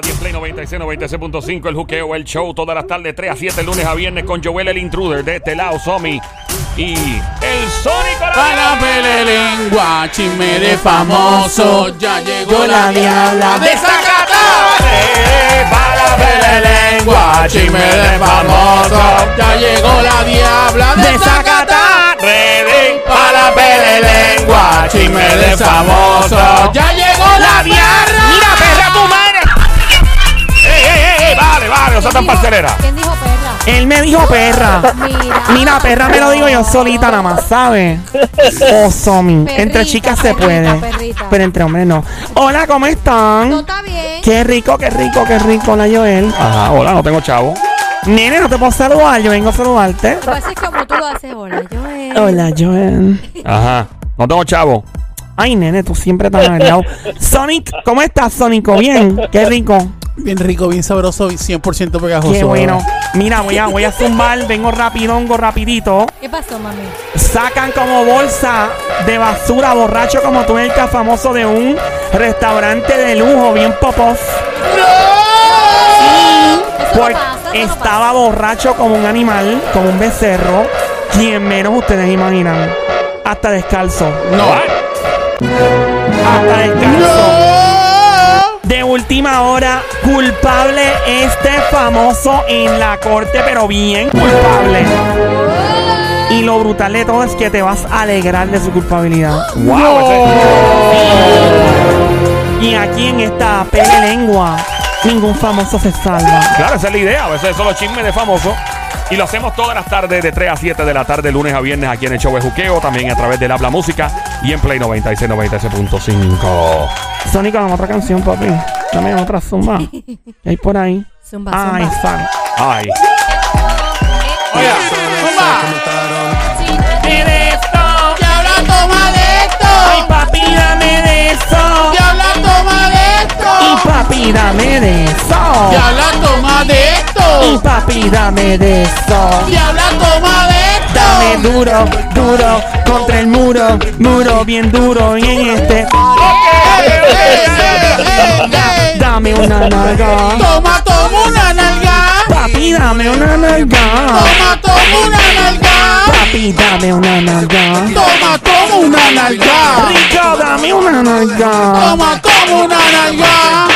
Radio Play 96, 96.5, el juqueo, el show, todas las tardes, 3 a 7, lunes a viernes, con Joel el Intruder, de este lado, Somi, y el Sónico. Para pele lengua, chisme de famoso, ya llegó la diabla de Zacatá. Eh, para Pele lengua, chisme de famoso, ya llegó la diabla de Zacatá. Ready Para pele lengua, chisme de famoso, ya llegó la diabla. No seas tan parcelera. ¿Quién dijo perra? Él me dijo perra. Mira. Mira, perra me lo digo yo solita nada más, ¿sabes? Oh, Somi. Perrita, Entre chicas se perrita, puede. perrita. Pero entre hombres no. Hola, ¿cómo No están? está bien. Qué rico, qué rico, qué rico. Hola, Joel. Ajá, hola, no tengo chavo. Nene, no te puedo saludar. Yo vengo a saludarte. Lo que pasa es como tú lo haces. Hola, Joel. Hola, Joel. Ajá, no tengo chavo. Ay, nene, tú siempre tan aliado. Sonic, ¿cómo estás, Sonico? Bien, qué rico. Bien rico, bien sabroso y 100% pegajoso. Qué bueno. Mira, voy a, voy a zumbar, vengo rapidongo, rapidito. ¿Qué pasó, mami? Sacan como bolsa de basura borracho como tú el famoso de un restaurante de lujo bien popos. No Porque pasa, no estaba borracho como un animal, como un becerro. Quien menos ustedes imaginan. Hasta descalzo. No. Hasta descalzo. De última hora, culpable este famoso en la corte, pero bien culpable. Y lo brutal de todo es que te vas a alegrar de su culpabilidad. ¡Wow! Y aquí en esta pele lengua, ningún famoso se salva. Claro, esa es la idea. A veces son los chismes de famosos. Y lo hacemos todas las tardes de 3 a 7 de la tarde, lunes a viernes, aquí en el show de Juqueo, también a través del Habla Música y en Play 96, 96.5. Sónico, dame otra canción, papi. Dame otra zumba. ¿Qué hay por ahí? Zumba, Ay, zumba. fan. Ay. Oiga, zumba. de esto. Diabla, toma de Ay, esto. papi, dame de eso. Papi, dame de eso. Diabla, toma de Y esto. papi, dame de eso. Diabla, toma de esto. Dame duro, duro, contra el muro, muro bien duro. Y en este, dame una nalga. Toma, toma una nalga. Papi, dame una nalga. Toma, toma una nalga. Papi, dame una nalga. Toma, toma una nalga. Rico, dame una nalga. Toma, toma una nalga.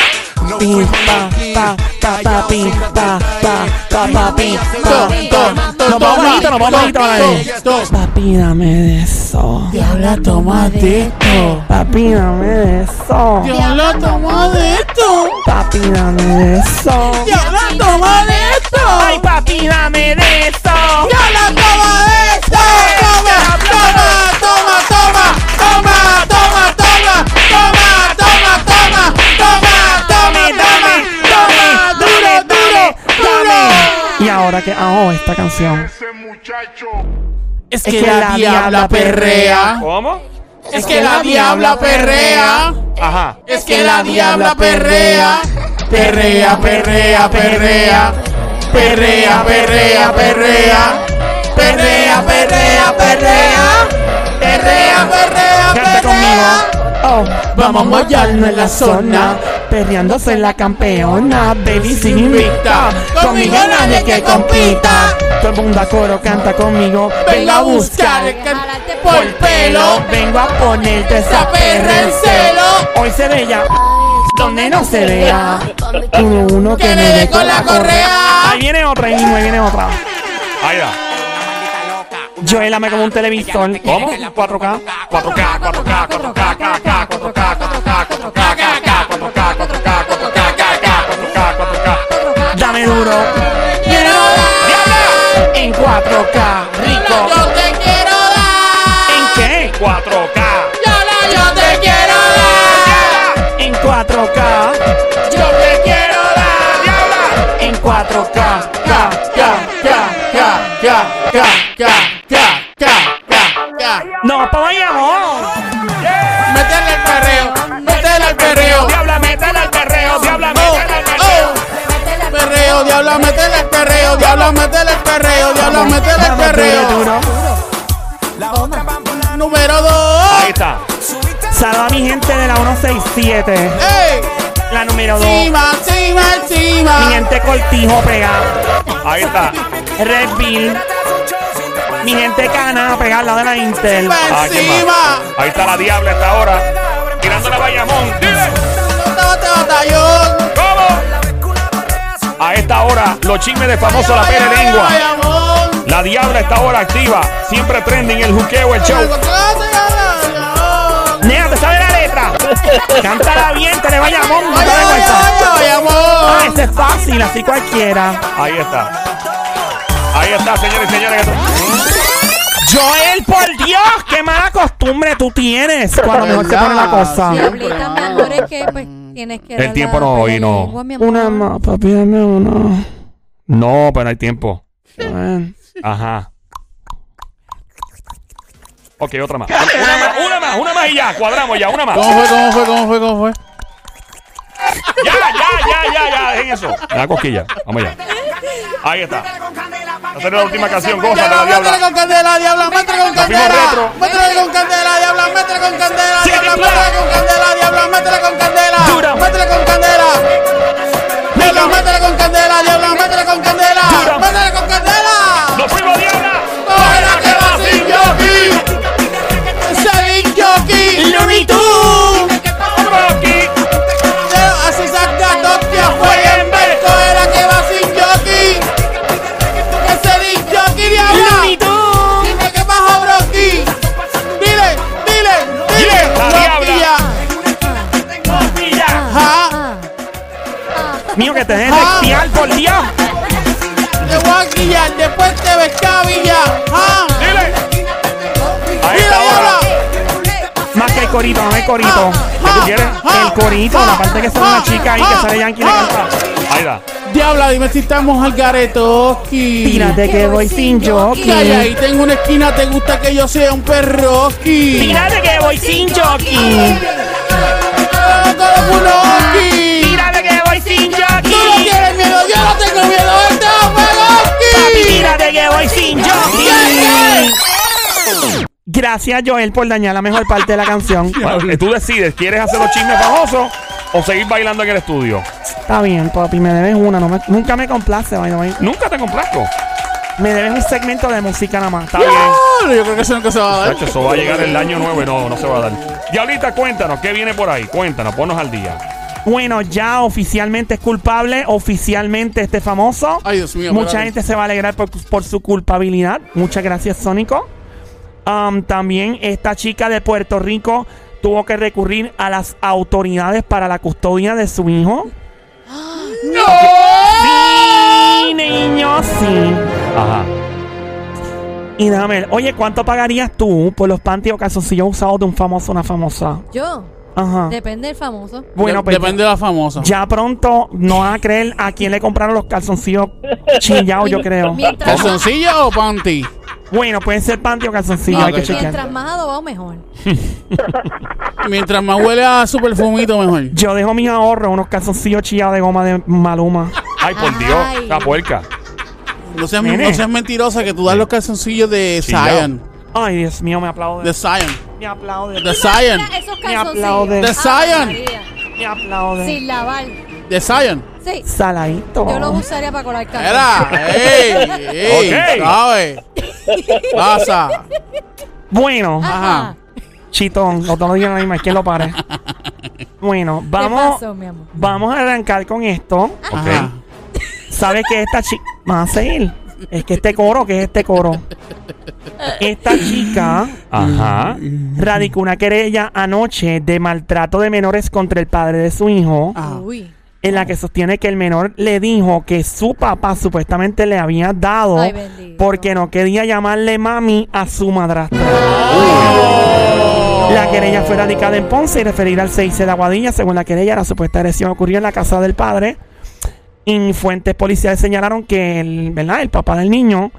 Pi, pa, pa, pa, pa, pi, pa, pa, pa, pa, pi, pa. Nos vamos bajito, nos vamos bajito, vale. Papi, dame de eso. Diabla, toma de esto. Papi, dame de eso. Diabla, toma de esto. Papi, dame de eso. Diabla, toma de esto. Ay, papi, dame de eso. Diabla, toma de esto. Y ahora que hago esta canción. Es que la diabla perrea. ¿Cómo? Es que la diabla perrea. Ajá. Es que la diabla perrea. Perrea, perrea, perrea. Perrea, perrea, perrea. Perrea, perrea, perrea. Perrea, perrea, perrea. Oh, vamos a mollarnos en la zona. Perreando soy la campeona. Baby, sin invicta. Conmigo nadie que compita. Todo el mundo a coro canta conmigo. Vengo a buscar el can- por el pelo. Vengo a ponerte esa perra en celo. Hoy se ve ya. Donde no se vea. Uno, uno que me dé con la correa. Ahí viene otra, ahí viene otra. Ahí va. Joelame como un televisor. ¿Cómo? 4K. 4K, 4K, 4K, 4K, 4K, 4K, 4K, 4K, 4K, 4K, 4K. Dame duro. Quiero dar. En 4K. Rico. Yo te quiero dar. ¿En qué? 4K. Yola, yo te quiero dar. En 4K. Yo te quiero dar. En 4K. K, K, K, K, K, K, K, K, K, No, pa' vayamos. Métele el perreo. Métele el perreo. Diabla, métele al perreo, diabla, métele al perreo. Perreo, diabla, métele el perreo. Diabla, métele el perreo. Diabla, métele el Vamos, perreo. duro, duro. Número 2. Ahí está. Saluda a mi gente de la 167. ¡Ey! La número dos. Encima, encima, encima. Mi gente Cortijo pegado. Ahí está. Red Bill. Mi gente Cana lado de la Intel. Ah, ¿quién más? Encima. Ahí está la diabla a esta hora. Tirando la Bayamón. Dile. Bota, batallón. ¿Cómo? A esta hora, los chismes de famoso la pele lengua. Bayamón. La diabla a esta hora activa. Siempre trending el juqueo, el show. Nea, ¿te sabes la letra? Cántala bien, te le vaya a no te vergüenza. Ah, Bayamón. este es fácil, así cualquiera. Ahí está. Ahí está, señores y señores. Joel, por Dios, qué mala costumbre tú tienes cuando mejor se pone la cosa. Diablita, mi amor, es que pues tienes que. El la tiempo no, hoy no. Una más, papi, dame una. No, pero no hay tiempo. Ajá. Ok, otra más. Una más, una más, una más y ya. Cuadramos ya, una más. ¿Cómo fue, cómo fue, cómo fue, cómo fue? Ya, ya, ya, ya, ya. Dejen eso. Da cosquilla. Vamos allá. Ahí está. Esta es la última canción. Goza la Diabla, métele con candela, diabla, métele con candela. Métele con candela, diabla, métele con candela, métele con candela, diabla, métele con candela. Métele con candela. Diabla, métele con candela, diabla, métele con candela. Métele con candela. ¡Nos fuimos, diabla! Ahora que va sin jockey. Sin jockey. Looney Tunes. Mío, que te dejes Ah. de espiar, por Dios. Te voy a guillar, después te ves cabilla. Ajá. Dile. A Dile, esta hora. diabla. Más que el corito, no el corito. ¿Qué tú quieres? El corito, la parte que sale una chica ahí que sale Yankee y le canta. Ahí está. Diabla, dime si estamos al garetoski. Tírate que voy sin Y ahí, jockey. ahí tengo una esquina, ¿te gusta que yo sea un perroski? Tírate que voy sin jockey. Yo no tengo miedo, este es. Papi, tírate que voy sin jockey. Gracias, Joel, por dañar la mejor parte de la canción. Bueno, eh, tú decides, ¿quieres hacer los chismes famosos o seguir bailando en el estudio? Está bien, papi, me debes una. No me- nunca me complace, by the way. Nunca te complazco. Me debes un segmento de música nada más. Está bien. Yo creo que eso nunca se va a dar. Chacho, eso va a llegar el año nuevo y no, no se va a dar. Diablita, cuéntanos, ¿qué viene por ahí? Cuéntanos, ponnos al día. Bueno, ya oficialmente es culpable, oficialmente este famoso. Ay, Dios mío. Mucha gente se va a alegrar por, por su culpabilidad. Muchas gracias, Sónico. Um, también esta chica de Puerto Rico tuvo que recurrir a las autoridades para la custodia de su hijo. ¡No! Sí, niños, sí. Ajá. Y déjame ver, oye, ¿cuánto pagarías tú por los panties o calzoncillos usados de un famoso o una famosa? Yo. Ajá. Depende del famoso. Bueno, pues Depende de la famosa. ya pronto no van a creer a quién le compraron los calzoncillos chillados, yo creo. Mientras, ¿Calzoncillo o panty? Bueno, pueden ser panty o calzoncillo, hay que ok. chequear. mientras más adobado, mejor. Mientras más huele a su perfumito, mejor. Yo dejo mis ahorros, unos calzoncillos chillados de goma de Maluma. Ay, por Dios, la puerca. No seas, Nene. no seas mentirosa que tú das los calzoncillos de Chillao. Zion. Ay, Dios mío, me aplaude. De Zion. Me aplaude. De Zion. Mira esos Me aplaude. calzoncillos. De Zion. Ave María. Me aplaude. Sin lavar. De Zion. Sí. Saladito. Yo los usaría para colar café. Era. ¡Ey! ¡Ey! Ok. ¿Sabes? Pasa. Bueno, Ajá. chitón, los dos días misma, ¿quién lo pare? Bueno, ¿Qué vamos, pasó, mi amor? vamos a arrancar con esto. Ajá. ¿Sabes que esta chica... Vamos a seguir. Es que este coro, que es este coro? Esta chica Ajá. radicó una querella anoche de maltrato de menores contra el padre de su hijo. Uy. en la que sostiene que el menor le dijo que su papá supuestamente le había dado Ay, bendito. porque no quería llamarle mami a su madrastra. La querella fue radicada en Ponce y referida al 6 de Aguadilla. Según la querella, la supuesta agresión ocurrió en la casa del padre. Y fuentes policiales señalaron que el, ¿verdad? el papá del niño,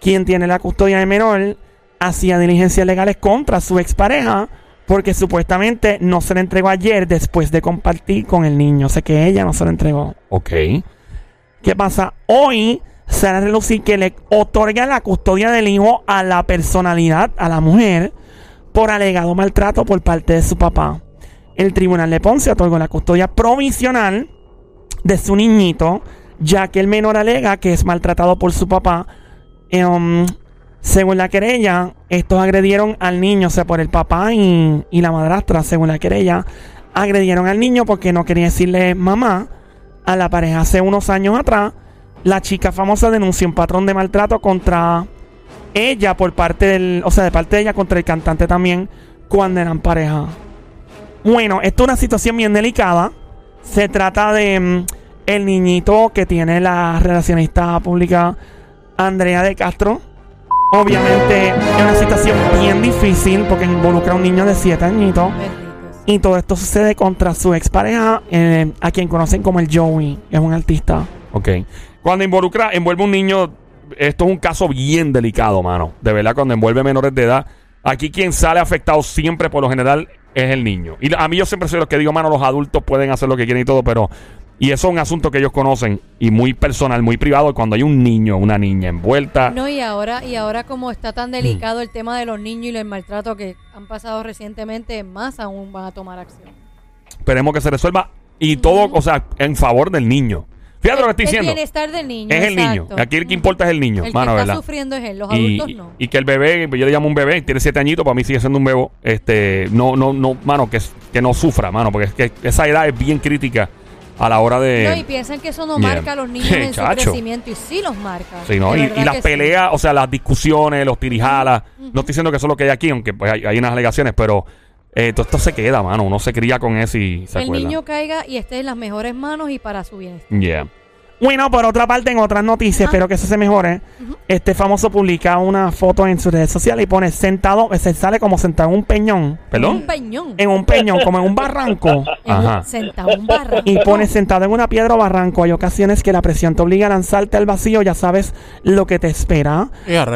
quien tiene la custodia del menor, hacía diligencias legales contra su expareja porque supuestamente no se le entregó ayer después de compartir con el niño. O sea que ella no se lo entregó. Ok. ¿Qué pasa? Hoy se hará relucir que le otorga la custodia del hijo a la personalidad, a la mujer, por alegado maltrato por parte de su papá. el tribunal de Ponce otorgó la custodia provisional de su niñito, ya que el menor alega que es maltratado por su papá. Em, según la querella, estos agredieron al niño, o sea, por el papá y, y la madrastra, según la querella, agredieron al niño porque no quería decirle mamá a la pareja. Hace unos años atrás, la chica famosa denunció un patrón de maltrato contra ella por parte del, o sea, de parte de ella contra el cantante también cuando eran pareja. Bueno, esto es una situación bien delicada. Se trata de mm, el niñito que tiene la relacionista pública Andrea de Castro. Obviamente es una situación bien difícil porque involucra a un niño de 7 añitos. Y todo esto sucede contra su expareja, eh, a quien conocen como el Joey. Es un artista. Ok. Cuando involucra, envuelve un niño, esto es un caso bien delicado, mano. De verdad, cuando envuelve menores de edad, aquí quien sale afectado siempre, por lo general, es el niño. Y a mí yo siempre soy los que digo, mano, los adultos pueden hacer lo que quieren y todo, pero... Y eso es un asunto que ellos conocen y muy personal, muy privado. Cuando hay un niño, una niña envuelta... No, y ahora, y ahora como está tan delicado el tema de los niños y el maltrato que han pasado recientemente, más aún van a tomar acción. Esperemos que se resuelva. Y todo, o sea, en favor del niño. Fíjate lo que estoy el diciendo. bienestar del niño. Es el niño. Aquí el que importa es el niño, El mano, que está ¿verdad? sufriendo es él, los y, adultos no. y que el bebé, yo le llamo un bebé, tiene siete añitos, para mí sigue siendo un bebo. Este, no, no, no, mano, que, que no sufra, mano, porque es que esa edad es bien crítica a la hora de. No, y piensan que eso no marca a los niños en su chacho. crecimiento y sí los marca. Sí, ¿no? De Y, verdad y las que sí. peleas, o sea, las discusiones, los tirijalas. No estoy diciendo que eso es lo que hay aquí, aunque pues, hay, hay unas alegaciones, pero eh, todo esto se queda, mano. Uno se cría con eso y se el acuerda. niño caiga y esté en las mejores manos y para su bienestar. Yeah. Bueno, por otra parte, en otras noticias, Ah. espero que eso se mejore. Este famoso publica una foto en sus redes sociales y pone sentado, se sale como sentado en un peñón. Un ¿Perdón? peñón. En un peñón, como en un barranco. Un- Ajá. sentado en un barranco. Y pone sentado en una piedra o barranco. Hay ocasiones que la presión te obliga a lanzarte al vacío, ya sabes lo que te espera.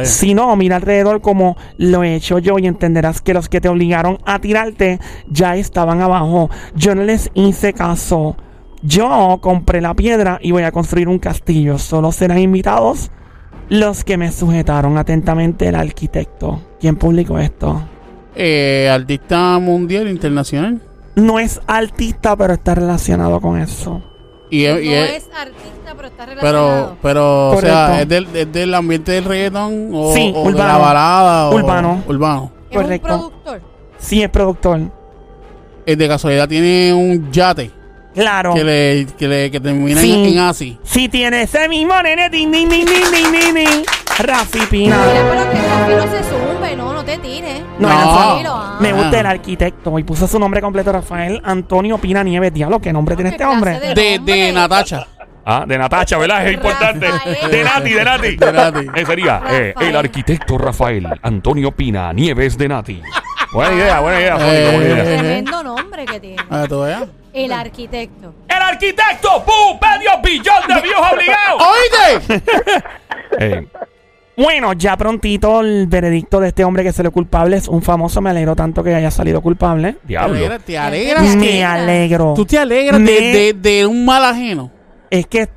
Si no, mira alrededor como lo he hecho yo y entenderás que los que te obligaron a tirarte ya estaban abajo. Yo no les hice caso. Yo compré la piedra y voy a construir un castillo. Solo serán invitados los que me sujetaron atentamente el arquitecto. ¿Quién publicó esto? Eh, artista mundial, internacional. No es artista, pero está relacionado con eso. Y, no es- y es- es artista, pero está pero, relacionado. pero, o Correcto. sea, ¿es del, es del ambiente del reggaetón o, Sí, o de urbano. la balada? o- Urbano. Urbano. es correcto. un productor. Sí, es productor. Es de casualidad tiene un yate Claro. que le, que le que termina Sí. en, en Asi. Si tiene ese mismo nene, din, din, din, din, din, din, din. Rafi Pina. Mira, pero que Rafi no se zumbe, no, no te tires. No, No. Ah. Me gusta Ah. el arquitecto y puso su nombre completo, Rafael Antonio Pina Nieves. Diablo, ¿qué nombre tiene ¿Qué este hombre? de- De, hombre. de Natacha. Ah, de Natacha, ¿verdad? Es importante. Rafael. De Nati, de Nati. De Nati. Eh, sería eh, el arquitecto Rafael Antonio Pina Nieves de Nati. Buena idea, buena idea, Eh, Sónico, buena idea. Tremendo nombre que tiene. A ver, tú veas. El arquitecto. El arquitecto, ¡pum! ¡Medio billón de views obligados! ¡Oíste! Eh, Bueno, ya prontito el veredicto de este hombre que se le culpable es un famoso. Me alegro tanto que haya salido culpable. Te diablo. alegras, te alegras Me que- alegro. Tú te alegras de, Me- de, de un mal ajeno. Es que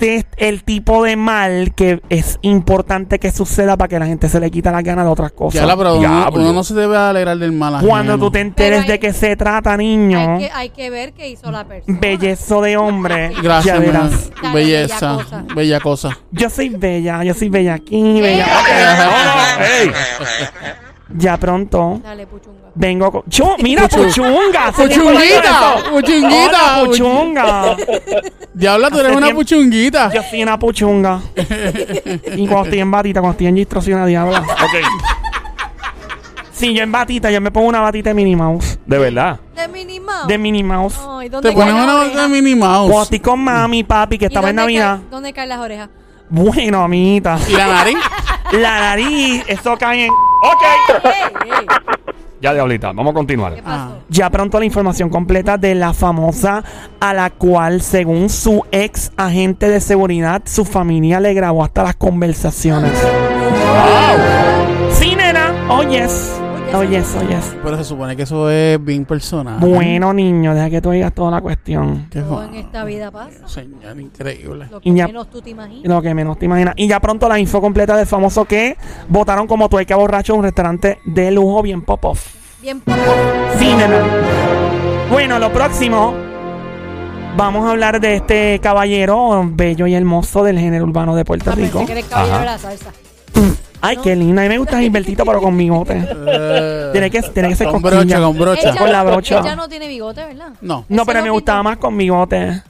este es el tipo de mal que es importante que suceda para que la gente se le quita las ganas de otras cosas. Ya la, pero uno, diablo. uno no se debe alegrar del mal ajeno. Cuando tú te enteres hay- de qué se trata, niño, Hay que, hay que ver qué hizo la persona. bellezo de hombre, Gracias, verás. Belleza. bella cosa. Bella cosa. Yo soy bella, yo soy bella aquí, bella. Ya pronto Dale, puchunga. Vengo con. ¡Chu! ¡Mira, Puchu- puchunga! ¡Puchunguita! ¡Puchunguita! Hola, puchunga! Diabla, tú eres Hace una tiempo- puchunguita. Yo soy una puchunga. y cuando estoy en batita, cuando estoy en gistro, soy una diabla. Ok, Sí, yo en batita, yo me pongo una batita de Minnie Mouse. de verdad. De Minnie Mouse. De Minnie Mouse. Ay, ¿dónde Te caen las una orejas? de Minnie Cuando Mouse. estoy con mami, papi, que ¿Y estaba en dónde Navidad. cae- ¿Dónde caen las orejas? Bueno, amiguita. ¿Y la nariz? La nariz, eso cae en. Ok. Ey, ey, Ya, diablita, vamos a continuar. ¿Qué pasó? Ah. Ya pronto la información completa de la famosa a la cual, según su ex agente de seguridad, su familia le grabó hasta las conversaciones. Sí, nena. Oh, yes. Oh, yes, oh, yes. Pero se supone que eso es bien personal. Bueno, niño, deja que tú digas toda la cuestión. Qué Todo en esta vida pasa. Señor, increíble. Lo que Y ya- menos tú te imaginas. Lo que menos te imaginas. Y ya pronto la info completa del famoso que votaron como tueca borracho en un restaurante de lujo bien pop-off. bien poco. Sí, nena. Bueno, lo próximo. Vamos a hablar de este caballero bello y hermoso del género urbano de Puerto Ah, pensé Rico. que eres caballero Ajá. de la salsa. Ay, qué lindo. A mí me gusta Gilbertito, pero con bigote. Eh, Tiene que, tiene que ser con cosquilla. brocha, con brocha. Ella, Con la brocha. ella no tiene bigote, ¿verdad? No. No, pero me gustaba más con bigote.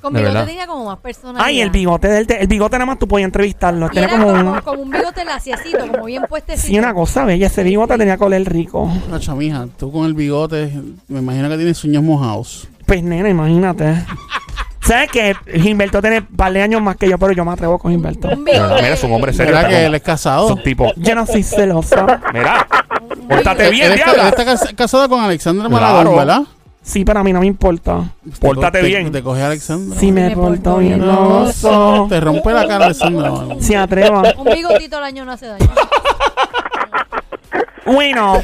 Con De bigote verdad. tenía como más personalidad. Ay, el bigote del el bigote nada más tú podías entrevistarlo. Y Tenía era como como, un como un bigote laciecito, como bien puestecito. Sí, una cosa bella. Ese bigote tenía que oler rico. Nacha, mija, tú con el bigote, me imagino que tienes uñas mojados. Pues nena, imagínate. ¿Sabes que Gilberto tiene un par de años más que yo, pero yo me atrevo con Gilberto. No, mira, es un hombre serio. ¿Será está que él es casado? Es un tipo. Yo no soy celosa. Mira, pórtate bien, Él está, él diabla. está cas- casado con Alexandra Claro. Maradona, ¿verdad? Sí, pero a mí no me importa. Pórtate Te- bien. Te coge Alexandra. Si me Me porto porto bien, bien, no oso. Te rompe la cara Alexandra. Se atreva. Un bigotito al año no hace daño. Bueno,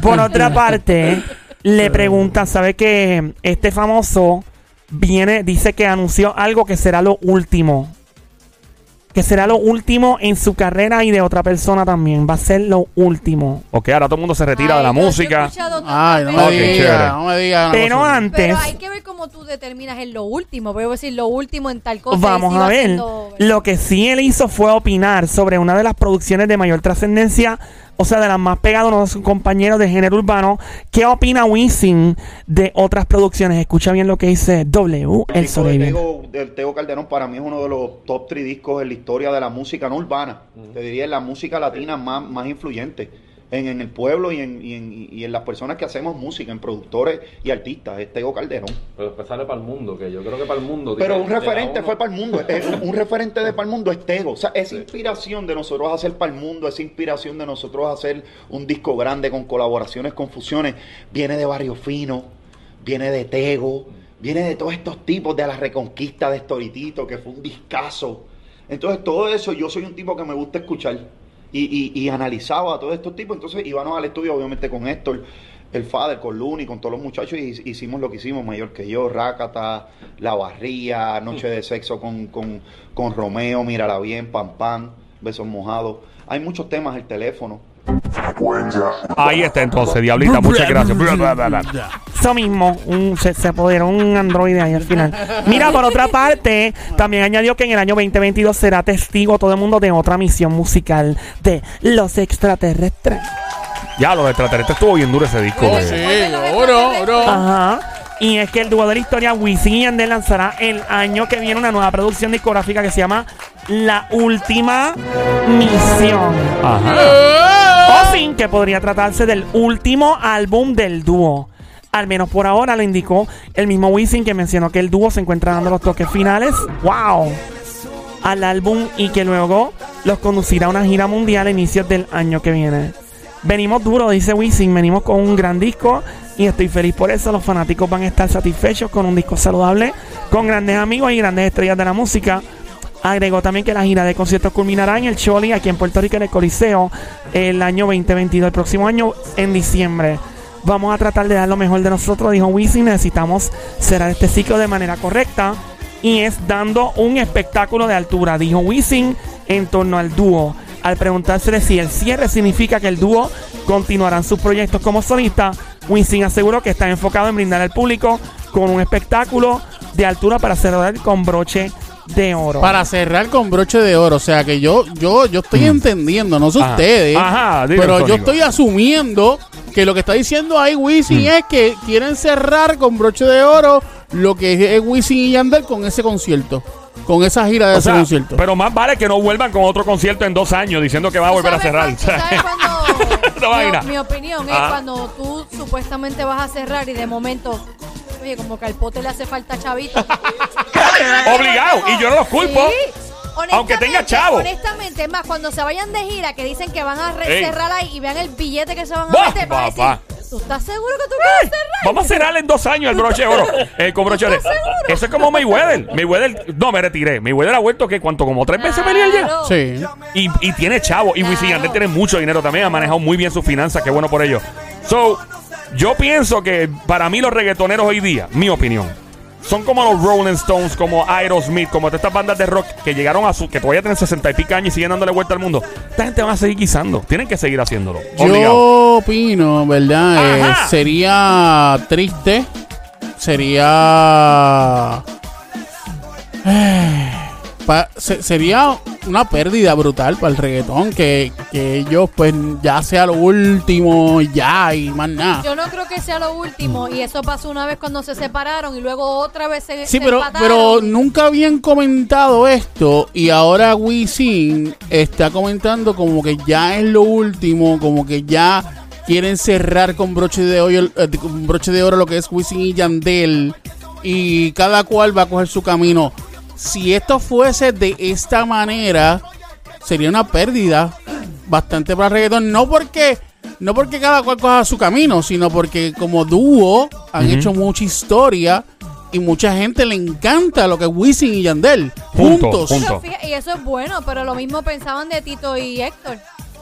por otra parte, le preguntan, ¿sabe que este famoso viene, dice que anunció algo que será lo último? Que será lo último en su carrera y de otra persona también. Va a ser lo último. Ok, ahora todo el mundo se retira de la yo he música. escuchado Ay, no me veces. Digas, no me digas. Pero cosa. antes, Pero hay que ver cómo tú determinas en lo último. Voy a decir lo último en tal cosa. y vamos sigo a ver. haciendo- Lo que sí él hizo fue opinar sobre una de las producciones de mayor trascendencia, o sea, de las más pegadas, uno de sus compañeros de género urbano. ¿Qué opina Wisin de otras producciones? Escucha bien lo que dice W, el de sobreviviente. Tego, del Tego Calderón para mí es uno de los top 3 discos en la historia de la música no urbana. Te diría en la música latina más, más influyente. En, en el pueblo y en, y, en, y en las personas que hacemos música, en productores y artistas, es Tego Calderón. Pero después sale para el mundo, que yo creo que para el mundo. Pero un referente fue para el mundo. Es- un referente de para el mundo es Tego. O sea, esa inspiración de nosotros hacer para el mundo, esa inspiración de nosotros hacer un disco grande con colaboraciones, con fusiones, viene de Barrio Fino, viene de Tego, viene de todos estos tipos de la Reconquista de Storitito, que fue un discazo. Entonces, todo eso, yo soy un tipo que me gusta escuchar. Y, y, analizaba a todos estos tipos. Entonces, íbamos al estudio, obviamente, con Héctor, el Father, con Luni, con todos los muchachos, y hicimos lo que hicimos, mayor que yo, Rácata, La Barría, Noche de Sexo con, con, con Romeo, Mírala Bien, Pam Pam, Besos Mojados. Hay muchos temas, el teléfono. Ahí está entonces, Diablita, muchas gracias. Eso mismo, un- se, se apoderó un androide ahí al final. Mira, por otra parte, también añadió que en el año 2022 será testigo todo el mundo de otra misión musical de los extraterrestres. Ya, los extraterrestres estuvo bien duro ese disco. Oh, güey. sí, oro, oro. Ajá. Y es que el dúo de la historia, Wisin y Yandel, lanzará el año que viene una nueva producción discográfica que se llama La Última Misión. Ajá. O sin que podría tratarse del último álbum del dúo. Al menos por ahora lo indicó el mismo Wisin que mencionó que el dúo se encuentra dando los toques finales. ¡Wow! Al álbum y que luego los conducirá a una gira mundial a inicios del año que viene. Venimos duro, dice Wisin, venimos con un gran disco y estoy feliz por eso. Los fanáticos van a estar satisfechos con un disco saludable, con grandes amigos y grandes estrellas de la música. Agregó también que la gira de conciertos culminará en el Choli aquí en Puerto Rico en el Coliseo el año 2022, el próximo año en diciembre. Vamos a tratar de dar lo mejor de nosotros, dijo Wisin. Necesitamos cerrar este ciclo de manera correcta y es dando un espectáculo de altura, dijo Wisin en torno al dúo. Al preguntársele si el cierre significa que el dúo continuarán sus proyectos como solista, Wisin aseguró que está enfocado en brindar al público con un espectáculo de altura para cerrar con broche de oro. Para cerrar con broche de oro. O sea que yo, yo, yo estoy entendiendo, no sé Ajá. ustedes. Ajá, pero yo estoy asumiendo que lo que está diciendo ahí Wisin es que quieren cerrar con broche de oro lo que es Wisin y Yandel con ese concierto. Con esa gira de O ese sea, concierto. pero más vale que no vuelvan con otro concierto en dos años diciendo que va a ¿Tú volver a cerrar. sabes cuando- mi, mi opinión es Ah. cuando tú supuestamente vas a cerrar y de momento, oye, como que al pote le hace falta chavito. Obligado. Y yo no los culpo. Sí. Aunque tenga chavo. Honestamente, es más, cuando se vayan de gira, que dicen que van a cerrar ahí y vean el billete que se van a Bah, meter, para papá. decir, ¿tú estás seguro que tú quieres cerrar? Vamos a cerrar en dos años el broche de oro. Eh, con broche de ¿Estás seguro? Eso es como Mayweather. Mayweather, no me retiré. Mayweather ha vuelto que cuánto, como tres veces venía ya. Claro. Sí. Y, y tiene chavo. Y Wisin Claro. Yandel tiene mucho dinero también. Ha manejado muy bien sus finanzas. Qué bueno por ello. So, yo pienso que para mí los reggaetoneros hoy día, mi opinión, son como los Rolling Stones, como Aerosmith, como todas estas bandas de rock que llegaron a su. que todavía tienen 60 y pico años y siguen dándole vuelta al mundo. Esta gente va a seguir guisando. Tienen que seguir haciéndolo. Obligado. Yo opino, ¿verdad? Eh, Ajá. sería triste. Sería. Eh, pa- se- sería una pérdida brutal para el reggaetón. Que, que ellos, pues, ya sea lo último, ya y más nada. Yo no creo que sea lo último. Y eso pasó una vez cuando se separaron y luego otra vez se Sí, se pero, pero nunca habían comentado esto y ahora Wisin está comentando como que ya es lo último, como que ya quieren cerrar con broche de oro, eh, con broche de oro lo que es Wisin y Yandel y cada cual va a coger su camino. Si esto fuese de esta manera, sería una pérdida bastante para el reggaetón, no porque no porque cada cual coja su camino, sino porque como dúo han hecho mucha historia y mucha gente le encanta lo que es Wisin y Yandel Juntos, juntos. juntos. Pero fíjate, y eso es bueno, pero lo mismo pensaban de Tito y Héctor.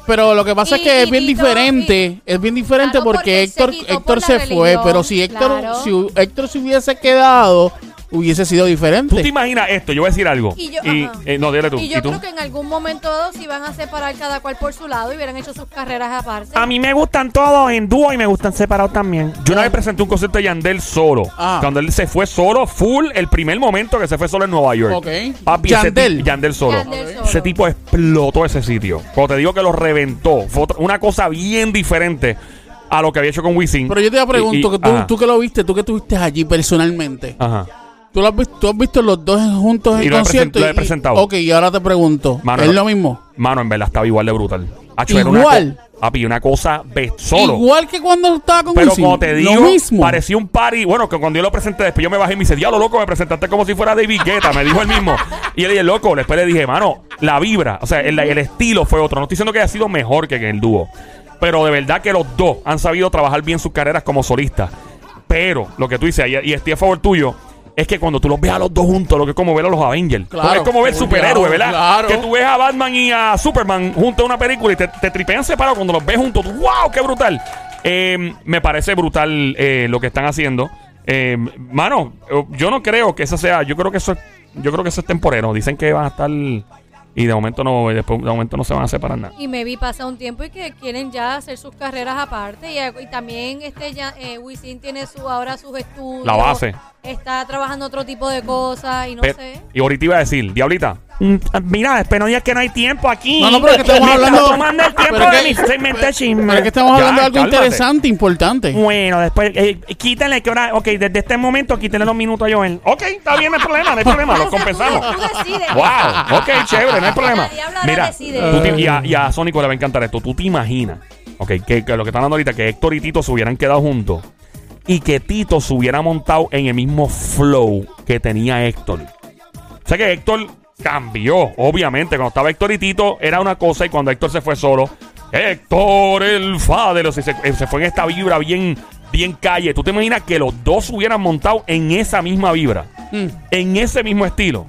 Pero lo que pasa es Y- que es bien Tito, diferente, es bien diferente Claro, porque porque Héctor se Héctor se fue, pero si Héctor claro. si Héctor se hubiese quedado hubiese sido ¿Tú diferente. te imaginas esto? Yo voy a decir algo. Y yo- Y, eh, no, dile tú. Y yo ¿Y tú? creo que en algún momento dado se iban a separar cada cual por su lado y hubieran hecho sus carreras aparte. A mí me gustan todos en dúo y me gustan separados también. Yo una vez presenté un concierto de Yandel solo. Ah. Cuando él se fue solo, full, el primer momento que se fue solo en Nueva York. Ok. Papi, Yandel. Yandel solo. Yandel solo. Ese tipo explotó ese sitio. Cuando te digo que lo reventó, fue otra- una cosa bien diferente a lo que había hecho con Wisin. Pero yo te pregunto, Y- y- que tú, tú que lo viste, tú que estuviste allí personalmente. Ajá. ¿Tú, lo has visto, tú has visto los dos juntos Y en lo he concierto? lo he y- presentado. Ok, y ahora te pregunto, Mano, ¿es no- lo mismo? Mano, en verdad estaba igual de brutal. Hacho, era una Igual. co- Papi, una cosa be- solo. Igual que cuando estaba con Pero Wisin. como te digo, lo mismo. parecía un party. Bueno, que cuando yo lo presenté, después yo me bajé y me dice, diablo, loco, me presentaste como si fuera David Guetta. Me dijo él mismo. Y le dije, loco, después le dije, mano, la vibra, o sea, el, el estilo fue otro. No estoy diciendo que haya sido mejor que en el dúo. Pero de verdad que los dos han sabido trabajar bien sus carreras como solistas. Pero lo que tú dices, y, y estoy a favor tuyo, es que cuando tú los ves a los dos juntos, lo que es como ver a los Avengers. Claro. es como ver superhéroes, ¿verdad? Claro. Que tú ves a Batman y a Superman juntos en una película y te, te tripean separados. Cuando los ves juntos, tú, ¡wow! ¡Qué brutal! Eh, me parece brutal eh, lo que están haciendo. Eh, mano, yo no creo que eso sea. Yo creo que eso es, yo creo que eso es temporero. Dicen que van a estar. Y de momento no, después, de momento no se van a separar nada. Y me vi pasa un tiempo y que quieren ya hacer sus carreras aparte. Y, y también este ya, eh, Wisin tiene su, ahora sus estudios. La base. Está trabajando otro tipo de cosas y no sé. y ahorita iba a decir, Diablita, Mira, después no digas que no hay tiempo aquí. No, no, pero es que estamos Me hablando- tomando el tiempo de mi segmento de chisme. Pero es que estamos hablando de algo cálmate. interesante, importante. Bueno, después, eh, quítale que ahora, ok, desde este momento quítale dos minutos a Joel. ok, está bien, no hay problema, no hay problema, lo tú- compensamos. Tú, decides. Wow, ok, chévere, no hay problema. Mira, decide. tú te- y, a, y a Sónico le va a encantar esto. ¿Tú te imaginas? Ok, que, que lo que están hablando ahorita, que Héctor y Tito se hubieran quedado juntos y que Tito se hubiera montado en el mismo flow que tenía Héctor. O sea que Héctor cambió, obviamente. Cuando estaba Héctor y Tito era una cosa y cuando Héctor se fue solo, Héctor el Fader, o sea, se, se fue en esta vibra bien, bien calle. ¿Tú te imaginas que los dos hubieran montado en esa misma vibra? Mm. En ese mismo estilo.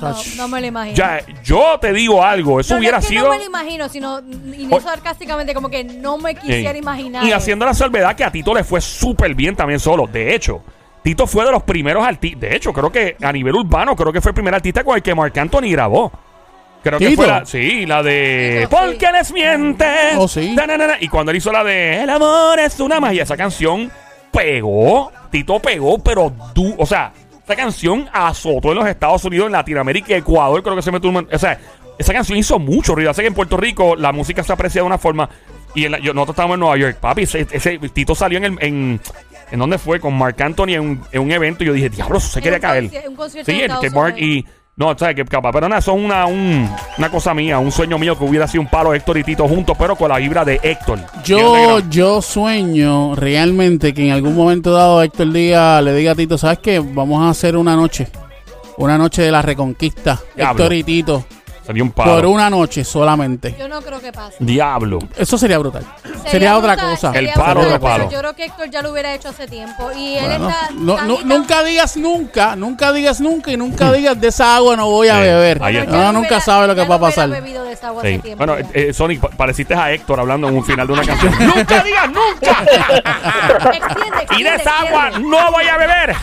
No, no me lo imagino. Ya, yo te digo algo, eso No, no hubiera es que sido. No me lo imagino, sino y no sarcásticamente, como que no me quisiera imaginar. Y haciendo la salvedad que a Tito le fue súper bien también solo. De hecho, Tito fue de los primeros artistas. De hecho, creo que a nivel urbano, creo que fue el primer artista con el que Marc Anthony grabó. Creo que fue la. Sí, la de. Sí. ¿Por qué les mientes? Oh, sí. Na, na, na, na. Y cuando él hizo la de El amor es una magia, esa canción pegó. Tito pegó, pero du O sea, esa canción azotó en los Estados Unidos, en Latinoamérica y Ecuador. Creo que se metió un. O sea, esa canción hizo mucho ruido. Sé que en Puerto Rico la música se aprecia de una forma. Y en la- yo, nosotros estábamos en Nueva York, papi. Ese, ese Tito salió en el. En, ¿En dónde fue? Con Marc Anthony en un, en un evento. Y yo dije, diablo, se quería caer. conci- un concierto Sí, que Estados Mark y. No, o sea, que capaz, pero nada, son una, un- una cosa mía, un sueño mío que hubiera sido un palo Héctor y Tito juntos, pero con la vibra de Héctor. Yo, yo sueño realmente que en algún momento dado Héctor Díaz le diga a Tito, ¿sabes qué? Vamos a hacer una noche. Una noche de la reconquista. Diablo. Héctor y Tito. Sería un palo. Por una noche solamente. Yo no creo que pase. Diablo. Eso sería brutal. Sería, otra brutal, cosa. sería El palo brutal, de palo. pero Yo creo que Héctor ya lo hubiera hecho hace tiempo. Y él Bueno, está. no- tan no- tan- nunca digas nunca, nunca digas nunca y nunca digas de esa agua no voy a Sí, beber. ahí está. Nunca hubiera- sabe lo que ya va a hubiera pasar. bebido de esa agua Sí. hace tiempo Bueno, ya. eh, eh, Sonic, pa- pareciste a Héctor hablando en un final de una canción. ¡Nunca digas nunca! Extiende, extiende, y de esa agua extiende. no voy a beber.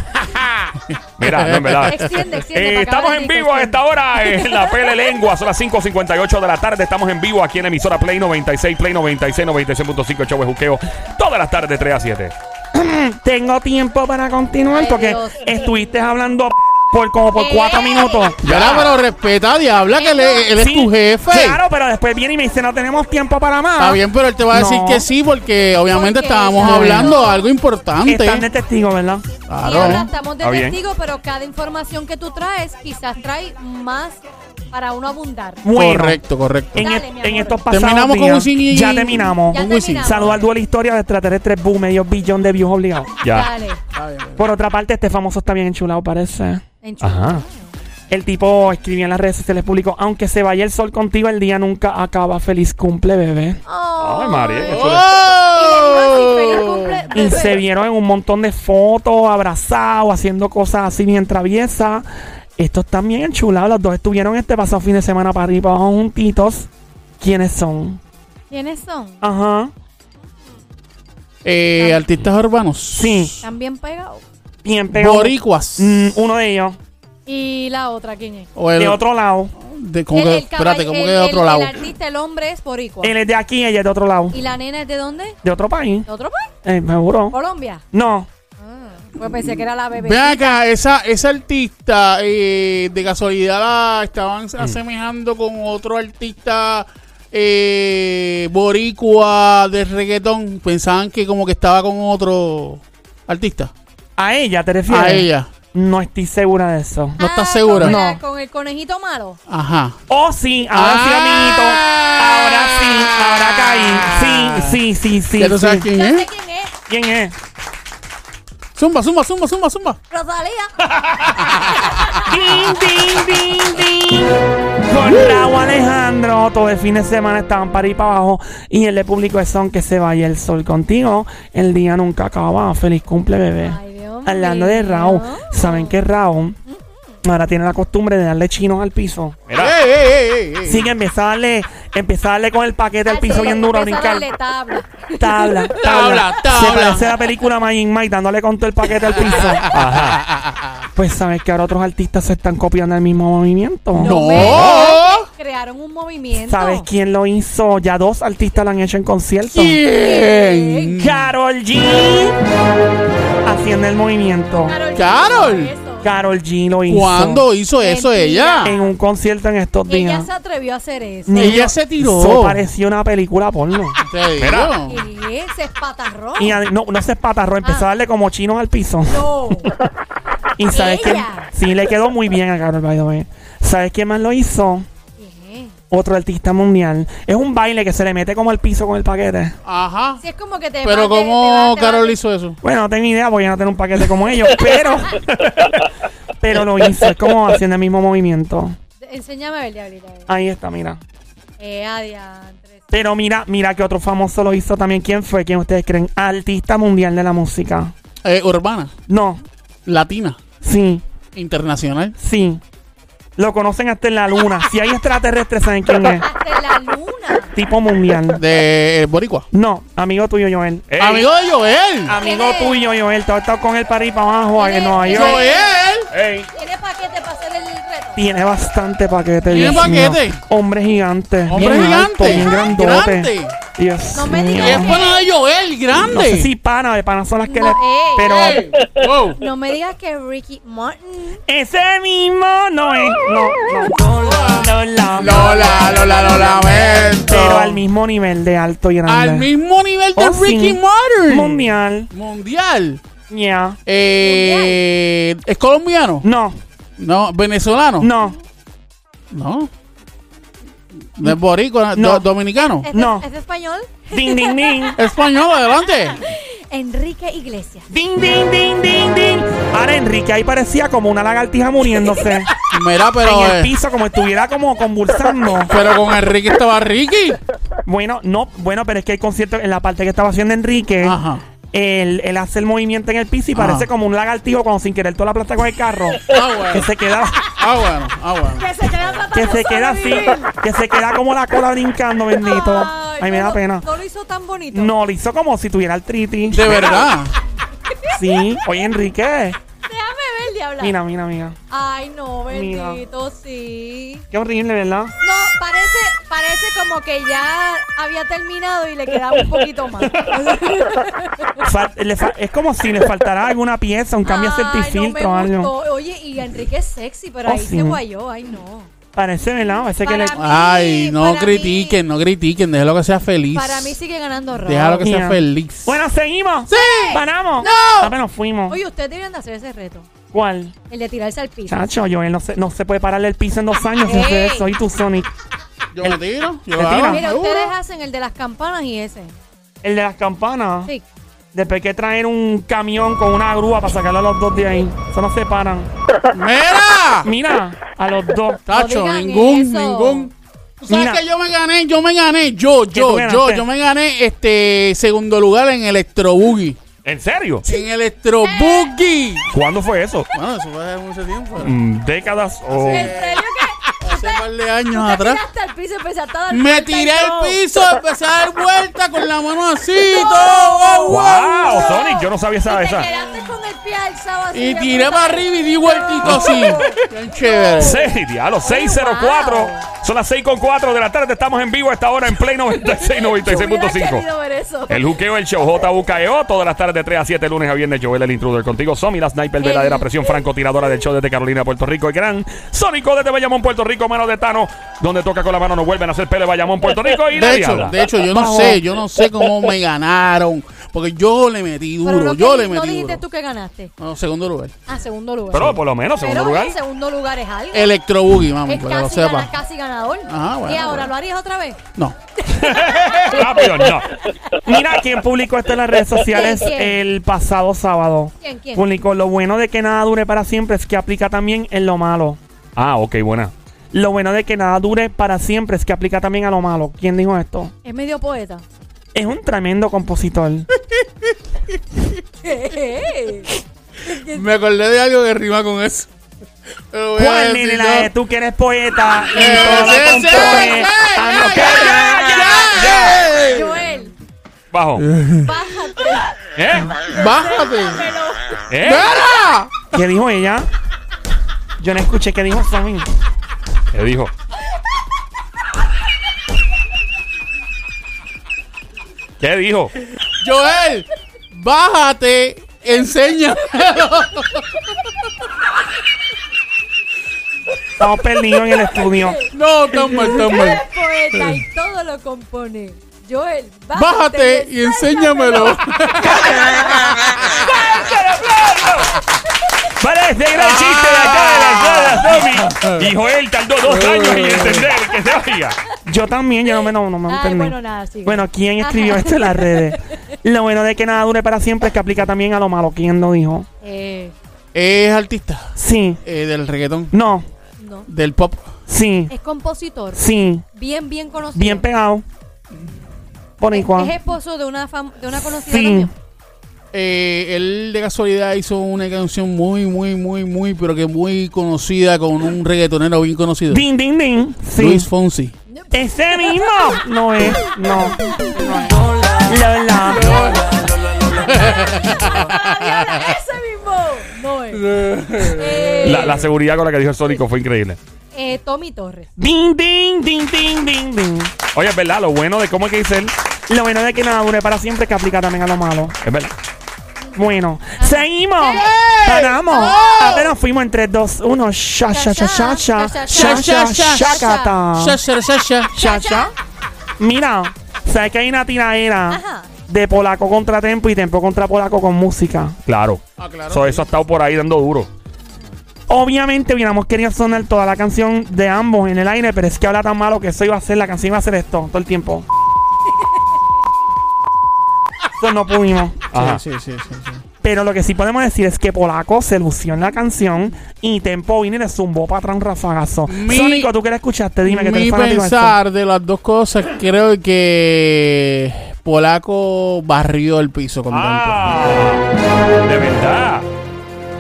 Mira, no, en verdad. Extiende, extiende, Eh, para estamos acabar en el vivo a esta hora en la Pele Lengua. Son las 5.58 de la tarde. Estamos en vivo aquí en la emisora Play 96, Play 96, 96.5, show de juqueo. Todas las tardes de 3 a 7. Tengo tiempo para continuar Ay, porque Dios estuviste hablando por como por Eh. cuatro minutos. Ya, pero respeta Diabla, que él, es- él es Sí, tu jefe. Claro, pero después viene y me dice, no tenemos tiempo para más. Está bien, pero él te va a decir No. que sí, porque obviamente Porque estábamos está- hablando de algo importante. Están de testigo, ¿verdad? Diabla, Claro. estamos de Está bien. testigo, pero cada información que tú traes quizás trae más para uno abundar. Bueno, Correcto, correcto. En, Dale, et- mi en amor. estos pasados Terminamos con días, Wisin y- Ya terminamos. Ya Con Wisin. terminamos. Al duelo historia de extraterrestres boom, medio billón de views obligados. Ya. Dale. Está bien. Por otra parte, este famoso está bien enchulado, parece. enchula. Ajá. El tipo escribía en las redes sociales público, aunque se vaya el sol contigo, el día nunca acaba. Feliz cumple, bebé. Ay, María, qué Y chulo. le dijo así, feliz ¡Oh! cumple, Y bebé. se vieron en un montón de fotos, abrazados, haciendo cosas así bien traviesas. Estos están bien enchulados. Los dos estuvieron este pasado fin de semana para arriba abajo juntitos. ¿Quiénes son? ¿Quiénes son? Ajá. Eh, artistas urbanos. Sí. ¿Están bien pegados? Bien pegado. Boricuas. Mm, uno de ellos. ¿Y la otra quién es? O el- De otro lado. de- ¿cómo El- que- el espérate, caball- ¿cómo el- que de otro el- lado? El artista, el hombre es boricua. Él es de aquí, ella es de otro lado. ¿Y la nena es de dónde? De otro país. ¿De otro país? Eh, me juro. ¿Colombia? No. Ah, pues pensé que era la bebé. Ven acá, esa, esa artista eh, de casualidad la estaban asemejando con otro artista eh, boricua de reggaetón. Pensaban que como que estaba con otro artista. A ella, ¿te refieres? A ella. No estoy segura de eso. ¿No estás Ah, segura? Con, No. con el conejito malo. Ajá. Oh, sí, ahora sí, Ah. amiguito. Ahora sí, ahora caí. Sí, sí, sí, sí. ¿Ya tú sabes sí. quién Ya sé es? quién es. ¿Quién es? Zumba, zumba, zumba, zumba, zumba. Rosalía. Ding, ding, ding, ding. Con Raúl Alejandro, todo el fin de semana estaban para ir para abajo. Y él le publicó el son que se vaya el sol contigo. El día nunca acaba. Feliz cumple, bebé. Ay, Dios Hablando de. Raúl, ¿saben que Raúl ahora tiene la costumbre de darle chinos al piso? Mira. Ey, ey, ey, ey, ey. Sí, que empieza a darle, empieza a darle con el paquete al piso bien duro a brincar. tabla. Tabla, Tabla, tabla. Se parece a la película Magic Mike dándole con todo el paquete al piso. Ajá. Pues sabes que ahora otros artistas se están copiando el mismo movimiento. No. Crearon un movimiento. ¿Sabes quién lo hizo? Ya dos artistas lo han hecho en concierto. ¿Quién? Carol G. Haciendo el movimiento. Carol. Carol G lo hizo. ¿Cuándo hizo eso Mentira. ella? En un concierto en estos Ella días. se atrevió a hacer eso. Ni- Ella se tiró. Eso pareció una película porno. Te digo. Mira. Y se espatarró. Y a- no, no se espatarró, empezó Ah. a darle como chinos al piso. No. Y sabes que Ella. sí le quedó muy bien a Carol, by the way. ¿Sabes quién más lo hizo? Otro artista mundial. Es un baile que se le mete como al piso con el paquete. Ajá. Si es como que te Pero va- te- te ¿cómo te Carol hizo eso? Bueno, no tengo idea, porque yo no tengo un paquete como ellos, pero. pero lo hizo, es como haciendo el mismo movimiento. Enséñame a ver, diablita. a ver. Ahí está, mira. Eh, adiantres. Pero mira, mira que otro famoso lo hizo también. ¿Quién fue? ¿Quién ustedes creen? Artista mundial de la música. Eh, urbana, No, latina, sí, internacional. sí. Lo conocen hasta en la luna. Si hay extraterrestres, ¿saben quién es? Hasta la luna. Tipo mundial. De eh, Boricua. No, amigo tuyo, Joel. Ey. Amigo de Joel. Amigo ¿Quién es? tuyo, Joel. Te has estado con él para ir para abajo ¿Quién en es? Nueva ¿Quién York. es? Joel. Ey. ¿Tiene paquete para hacer el? Tiene bastante paquete. ¿Tiene Dios mío. paquete? Hombre gigante. Hombre bien gigante. alto, bien grandote. Grande. Dios No me mío. digas Y es pana de Joel, grande. No sé si pana, de pana son las que No, le... ey, Pero Ey, wow. No me digas que Ricky Martin. ese mismo no es... No, no. Lola. Lola, Lola, lo lamento. Pero al mismo nivel de alto y grande. Al mismo nivel de Oh, sí. Ricky Martin. Mundial. Mundial. Ya. Eh, ¿Es colombiano? No, No. ¿Venezolano? no. No. ¿No es boricua? No. do- ¿Dominicano? ¿Es, No. ¿Es español? Ding, ding, ding. Español, adelante. Enrique Iglesias. Ding, ding, ding, ding, ding. Ahora Enrique ahí parecía como una lagartija muriéndose. Mira, pero. en el eh, piso, como estuviera como convulsando. pero con Enrique estaba Ricky. Bueno, no, bueno, pero es que el concierto, en la parte que estaba haciendo Enrique, Ajá. Él, él hace el movimiento en el piso y parece como un lagartijo cuando sin querer toda la plata con el carro. Ah, bueno. que se queda, Ah, bueno. Ah, bueno. Que se queda que se queda así, que se queda como la cola brincando, bendito. Ay, me no, da pena. No lo hizo tan bonito. No, lo hizo como si tuviera artritis. De verdad. Sí. Oye, Enrique. Déjame ver. el diablo. Mira, mira, mira. Ay, no, Mira. bendito, sí. Qué horrible, ¿verdad? Parece, como que ya había terminado y le quedaba un poquito más. Fal- le fa- es como si le faltara alguna pieza, un cambio de Ay, filtro o me algo. gustó. Oye, y Enrique es sexy, pero Oh, ahí sí. se guayó. Ay, no. Parece, ¿verdad? Parece que le... Para mí- Ay, no para critiquen, no critiquen, déjalo que sea feliz. Para mí sigue ganando Raúl. Déjalo que sea Mira. feliz. Bueno, seguimos. ¡Sí! ¡Paramos! ¡No! Apenas fuimos. Oye, ustedes deberían de hacer ese reto. ¿Cuál? El de tirarse al piso. Chacho, Joel, no se, no se puede pararle el piso en dos años sin hacer Ey. eso. Y tú, Sonic. Yo me tiro, yo ¿Te lo tiras? hago, Mira, seguro. ustedes hacen el de las campanas y ese. El de las campanas. Sí. Después que traer un camión con una grúa para sacarlo a los dos de ahí. Eso no se paran. ¡Mira! Mira, a los dos. Tacho, digan ningún, eso. ningún. ¿Tú sabes Mira. que yo me gané? Yo me gané, yo, ¿Qué yo, yo, ganaste? yo me gané este segundo lugar en Electro Boogie. ¿En serio? En Electro Boogie. ¿Cuándo fue eso? Bueno, eso fue hace mucho tiempo. Mm, ¿Décadas o...? ¿En serio que Hace un par de años tú te atrás. tiraste al piso y empezaste a dar Me tiré al piso, empecé a dar vuelta con la mano así, todo. wow, wow, ¡Wow! wow. Sonic, yo no sabía esa. Y te esa. quedaste con el pie alzado así. Y tiré para arriba y di vueltito así. Bien chévere. Seis, diablo, 604. wow. Son las 6 con 4 de la tarde. Estamos en vivo a esta hora en Play 96, Yo hubiera 96.5. querido ver eso. El juqueo, el show JUKEO, todas las tardes de 3 a 7, lunes a viernes. Joel, el intruder contigo. Somi, la sniper, El- verdadera presión francotiradora del show desde Carolina, Puerto Rico. El gran Sónico desde Bayamón, Puerto Rico. Mano de Tano, donde toca con la mano, no vuelven a hacer pele Bayamón, Puerto Rico. Y la De hecho, diabla. de hecho, yo no sé, yo no sé cómo me ganaron. Porque yo le metí duro, no, yo le no metí dijiste duro. tú que ganaste. No, segundo lugar. Ah, segundo lugar. Pero por lo menos, segundo Pero lugar. el segundo lugar es algo. Electro Boogie, vamos, es para que lo casi, gana- sepa. casi ganador. Ah, bueno, ¿Y ahora bueno. lo harías otra vez? No. Rápido, no. Mira quién publicó esto en las redes sociales ¿Quién, quién? el pasado sábado. ¿Quién, quién? Publicó lo bueno de que nada dure para siempre es que aplica también en lo malo. Ah, ok, buena. Lo bueno de que nada dure para siempre es que aplica también a lo malo. ¿Quién dijo esto? Es medio poeta. Es un tremendo compositor. Me acordé de algo que rima con eso. ¿Cuál, nene? La de tú que eres poeta y todo compone. no. Joel, Bajo. bájate. ¿Eh? Bájate. ¿Eh? ¿Qué dijo ella? Yo no escuché qué dijo Sammy. ¿Qué dijo? ¿Qué dijo? Joel, bájate, enseña. Estamos perdidos en el estudio. No, tan mal, tan mal. Eres poeta y todo lo compone. Joel, bájate, Bájate y enséñamelo. Vale, este gran chiste de acá de la sala, Tommy. Y Joel tardó dos años en entender que se oiga. Yo también, yo no me, no, no me Ay, entendí. bueno, nada, sigue. Bueno, ¿quién escribió esto en las redes? Lo bueno de que nada dure para siempre es que aplica también a lo malo. ¿Quién lo dijo? Eh, Es artista Sí. eh, del reggaetón, No. no. del pop. Sí. Es compositor. Sí. Bien, bien conocido. Bien pegado. Es, Boricua. es esposo de una, fam- de una conocida Sí. también. Eh, él de casualidad hizo una canción muy, muy, muy, muy, pero que muy conocida con un reggaetonero bien conocido. Ding, ding, ding. Sí. Luis Fonsi. Ese mismo. No es. No. Lola. Ah, ¡Ese mismo! No es. Eh, La, la seguridad con la que dijo el Sónico fue increíble. eh, Tommy Torres. Ding, ding, ding, ding, ding, ding. Oye, es verdad, lo bueno de cómo es que dice él. Lo bueno de que nada dure para siempre es que aplica también a lo malo. Es verdad. Bueno, seguimos. Paramos. Apenas fuimos en 3, 2, 1. Sha, sha, sha, sha, sha. Sha, sha, sha, shasha. Sha, sha. Mira, ¿sabes que hay una tiraera Ajá. de polaco contra tempo y tempo contra polaco con música? Claro. Ah, claro. So, eso ha estado por ahí dando duro. Obviamente hubiéramos querido sonar toda la canción de ambos en el aire, pero es que habla tan malo que eso iba a ser, la canción iba a ser esto todo el tiempo. Eso no pudimos. Ajá. Sí, sí, sí, sí, sí. Pero lo que sí podemos decir es que Polaco se lució en la canción y Tempo vino y le zumbó para atrás un rafagazo. Mi- Sónico, tú que la escuchaste, dime que te Mi pensar de las dos cosas, creo que Polaco barrió el piso con Ah, de verdad. Tempo.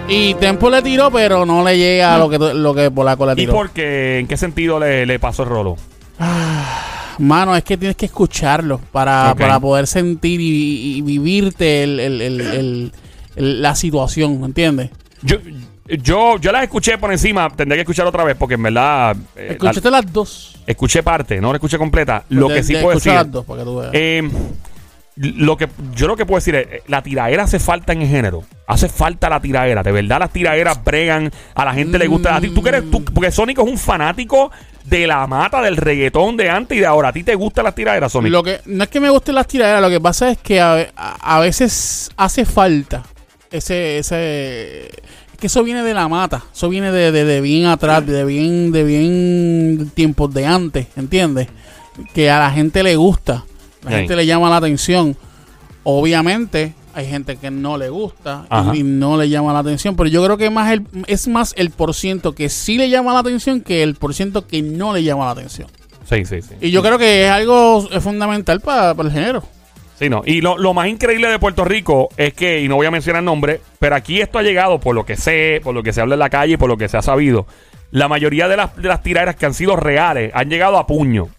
Y Tempo le tiró, pero no le llega a lo que, lo que Polaco le ¿Y tiró. por qué? ¿En qué sentido le, le pasó el rolo? Mano, es que tienes que escucharlo para, para poder sentir y, y vivirte el- el- el- la situación, ¿me entiendes? Yo, Yo, yo las escuché por encima, tendría que escuchar otra vez porque en verdad eh, Escúchate las dos. la- escuché parte, no la escuché completa. Lo De- que sí puedo decir, las dos para que tú veas. eh, lo que yo lo que puedo decir es, eh, la tiraera hace falta en el género. Hace falta la tiraera. De verdad las tiraeras bregan, a la gente le gusta. A ti, tú que eres, tú, porque Sónico es un fanático de la mata, del reggaetón de antes y de ahora. ¿A ti te gustan las tiraderas, Sónico? Lo que, no es que me gusten las tiraderas, lo que pasa es que a, a- veces hace falta ese, ese es que eso viene de la mata, eso viene de, de- de bien atrás, de bien, de bien tiempos de antes, ¿entiendes? Que a la gente le gusta, la Sí. gente le llama la atención. Obviamente hay gente que no le gusta Ajá. y, y no le llama la atención, pero yo creo que más el, es más el porciento que sí le llama la atención que el porciento que no le llama la atención. Sí, sí, sí. Y yo creo que es algo fundamental para, para el género. Sí, no. Y lo, lo más increíble de Puerto Rico es que, y no voy a mencionar nombre, pero aquí esto ha llegado, por lo que sé, por lo que se habla en la calle, por lo que se ha sabido. La mayoría de las, de las tiraderas que han sido reales han llegado a puño.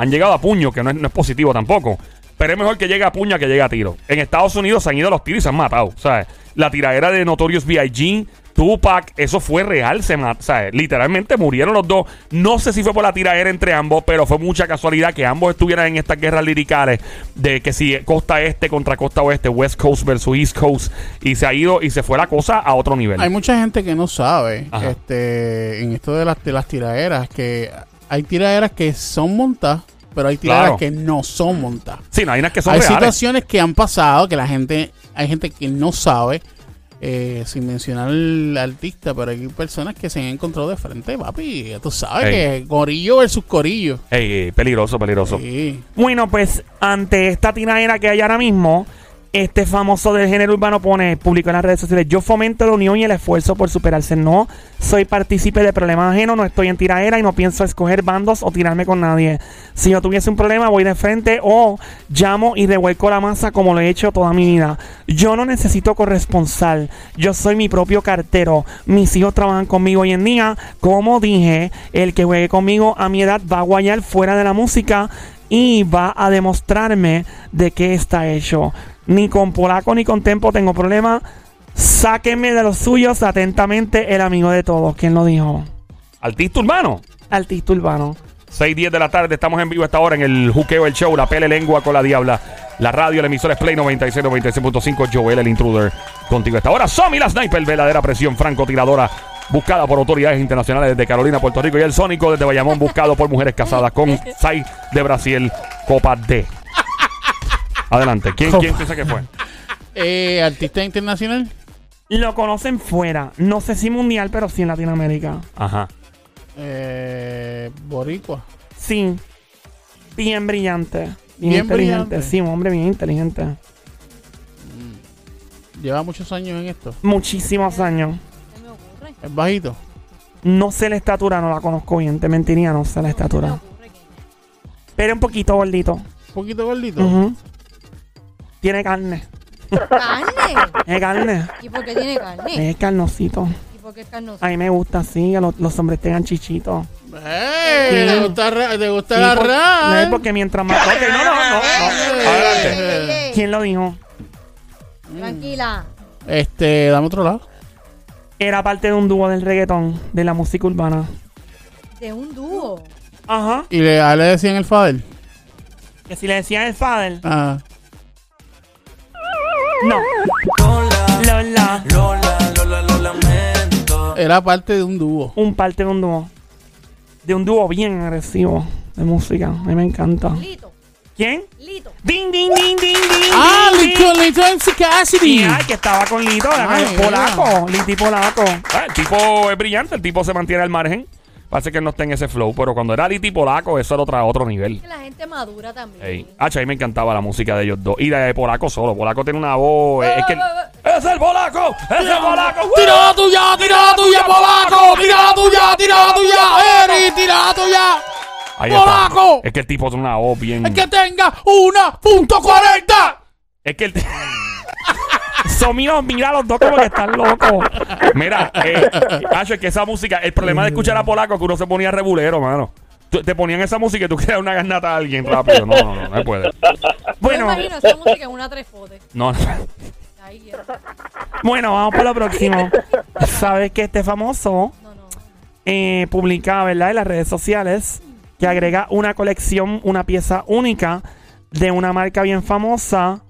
Han llegado a puño, que no es, no es positivo tampoco. Pero es mejor que llegue a puño a que llegue a tiro. En Estados Unidos se han ido los tiros y se han matado. O sea, la tiradera de Notorious B.I.G., Tupac, eso fue real. Se sea, literalmente murieron los dos. No sé si fue por la tiradera entre ambos, pero fue mucha casualidad que ambos estuvieran en estas guerras liricales de que si costa este contra costa oeste, West Coast versus East Coast, y se ha ido y se fue la cosa a otro nivel. Hay mucha gente que no sabe Ajá. este en esto de las, de las tiraderas, que hay tiraderas que son montadas, pero hay tiraderas Claro. que no son montadas. Sí, no, hay unas que son Hay reales. situaciones que han pasado que la gente, hay gente que no sabe, eh, sin mencionar al artista, pero hay personas que se han encontrado de frente, papi. Tú sabes Ey. que Corillo versus Corillo. Ey, ey, peligroso, peligroso. Sí. Bueno, pues ante esta tiradera que hay ahora mismo, este famoso del género urbano pone, publicó en las redes sociales, yo fomento la unión y el esfuerzo por superarse. No soy partícipe de problemas ajenos, no estoy en tiradera y no pienso escoger bandos o tirarme con nadie. Si yo tuviese un problema, voy de frente o llamo y revuelco la masa como lo he hecho toda mi vida. Yo no necesito corresponsal, yo soy mi propio cartero. Mis hijos trabajan conmigo hoy en día. Como dije, el que juegue conmigo a mi edad va a guayar fuera de la música y va a demostrarme de qué está hecho. Ni con polaco ni con tempo tengo problema. Sáquenme de los suyos atentamente el amigo de todos. ¿Quién lo dijo? Artista urbano. Artista urbano. 6, 10 de la tarde, estamos en vivo esta hora en el Juqueo, el show, la pele lengua con la diabla. La radio, la emisora es Play 96, 96.5, Joel, el intruder. Contigo esta hora, Somi, la sniper, verdadera presión, francotiradora. Buscada por autoridades internacionales desde Carolina, Puerto Rico. Y el Sónico desde Bayamón, buscado por mujeres casadas con Sai de Brasil, Copa D. Adelante. ¿Quién, quién piensa que fue? Eh, artista internacional. Lo conocen fuera. No sé si mundial, pero sí en Latinoamérica. Ajá. Eh, Boricua. Sí. Bien brillante. Bien, Bien inteligente. brillante. Sí, un hombre bien inteligente. Lleva muchos años en esto. Muchísimos años. Es bajito. No sé la estatura, no la conozco bien. Te mentiría, no sé la ¿Qué me estatura. Pero un poquito gordito. Un poquito gordito. Ujú. Tiene carne. ¿Carne? Es carne. ¿Y por qué tiene carne? Es carnosito. ¿Y por qué es carnoso? A mí me gusta así, que los, los hombres tengan chichitos. ¡Eh! Sí. ¿Te gusta, ra- te gusta Sí, la por- ra- no, porque mientras más. Ok, no, no, no. no. Ey, Adelante. ey, ey. ¿Quién lo dijo? Tranquila. Este, dame otro lado. Era parte de un dúo del reggaetón, de la música urbana. De un dúo. Ajá. Y le, a él le decían el father. Que si le decían el father. Ah. No. Lola. Era parte de un dúo. Un parte de un dúo. De un dúo bien agresivo de música. A mí me encanta. Lito. ¿Quién? Lito. Ding, ding, ding, ding, ding. ¡Ah! ding, Lito, ding. Lito MC Cassidy. Ay, que estaba con Lito, era Ay, el polaco, Liti polaco. Ah, el tipo es brillante, el tipo se mantiene al margen. Parece que no está en ese flow, pero cuando era Liti Polaco, eso era otra, otro nivel. La gente madura también. Ey. Hacho, a mí me encantaba la música de ellos dos. Y de Polaco solo. Polaco tiene una voz. Es que. ¡Es el Polaco! ¡Es el Polaco! ¡Tira la tuya! ¡Tira la tuya, polaco! ¡Tira la tuya! ¡Tira la tuya! ¡Eri! ¡Tira la tuya! Ahí está. ¡Polaco! Es que el tipo tiene una voz bien. ¡Es que tenga una punto cuarenta! Es que el. míos, mira los dos como que están locos. Mira, eh, Hacho, es que esa música. El problema de escuchar a Polaco es que uno se ponía regulero, mano. Tú- Te ponían esa música y tú querías una garnata a alguien rápido. No, no, no, no se puede. Bueno. Bueno, Me imagino esa música en una trefote. No. Bueno, vamos por lo próximo. ¿Sabes que este famoso No, no. eh, publica, ¿verdad? En las redes sociales que agrega una colección, una pieza única de una marca bien famosa.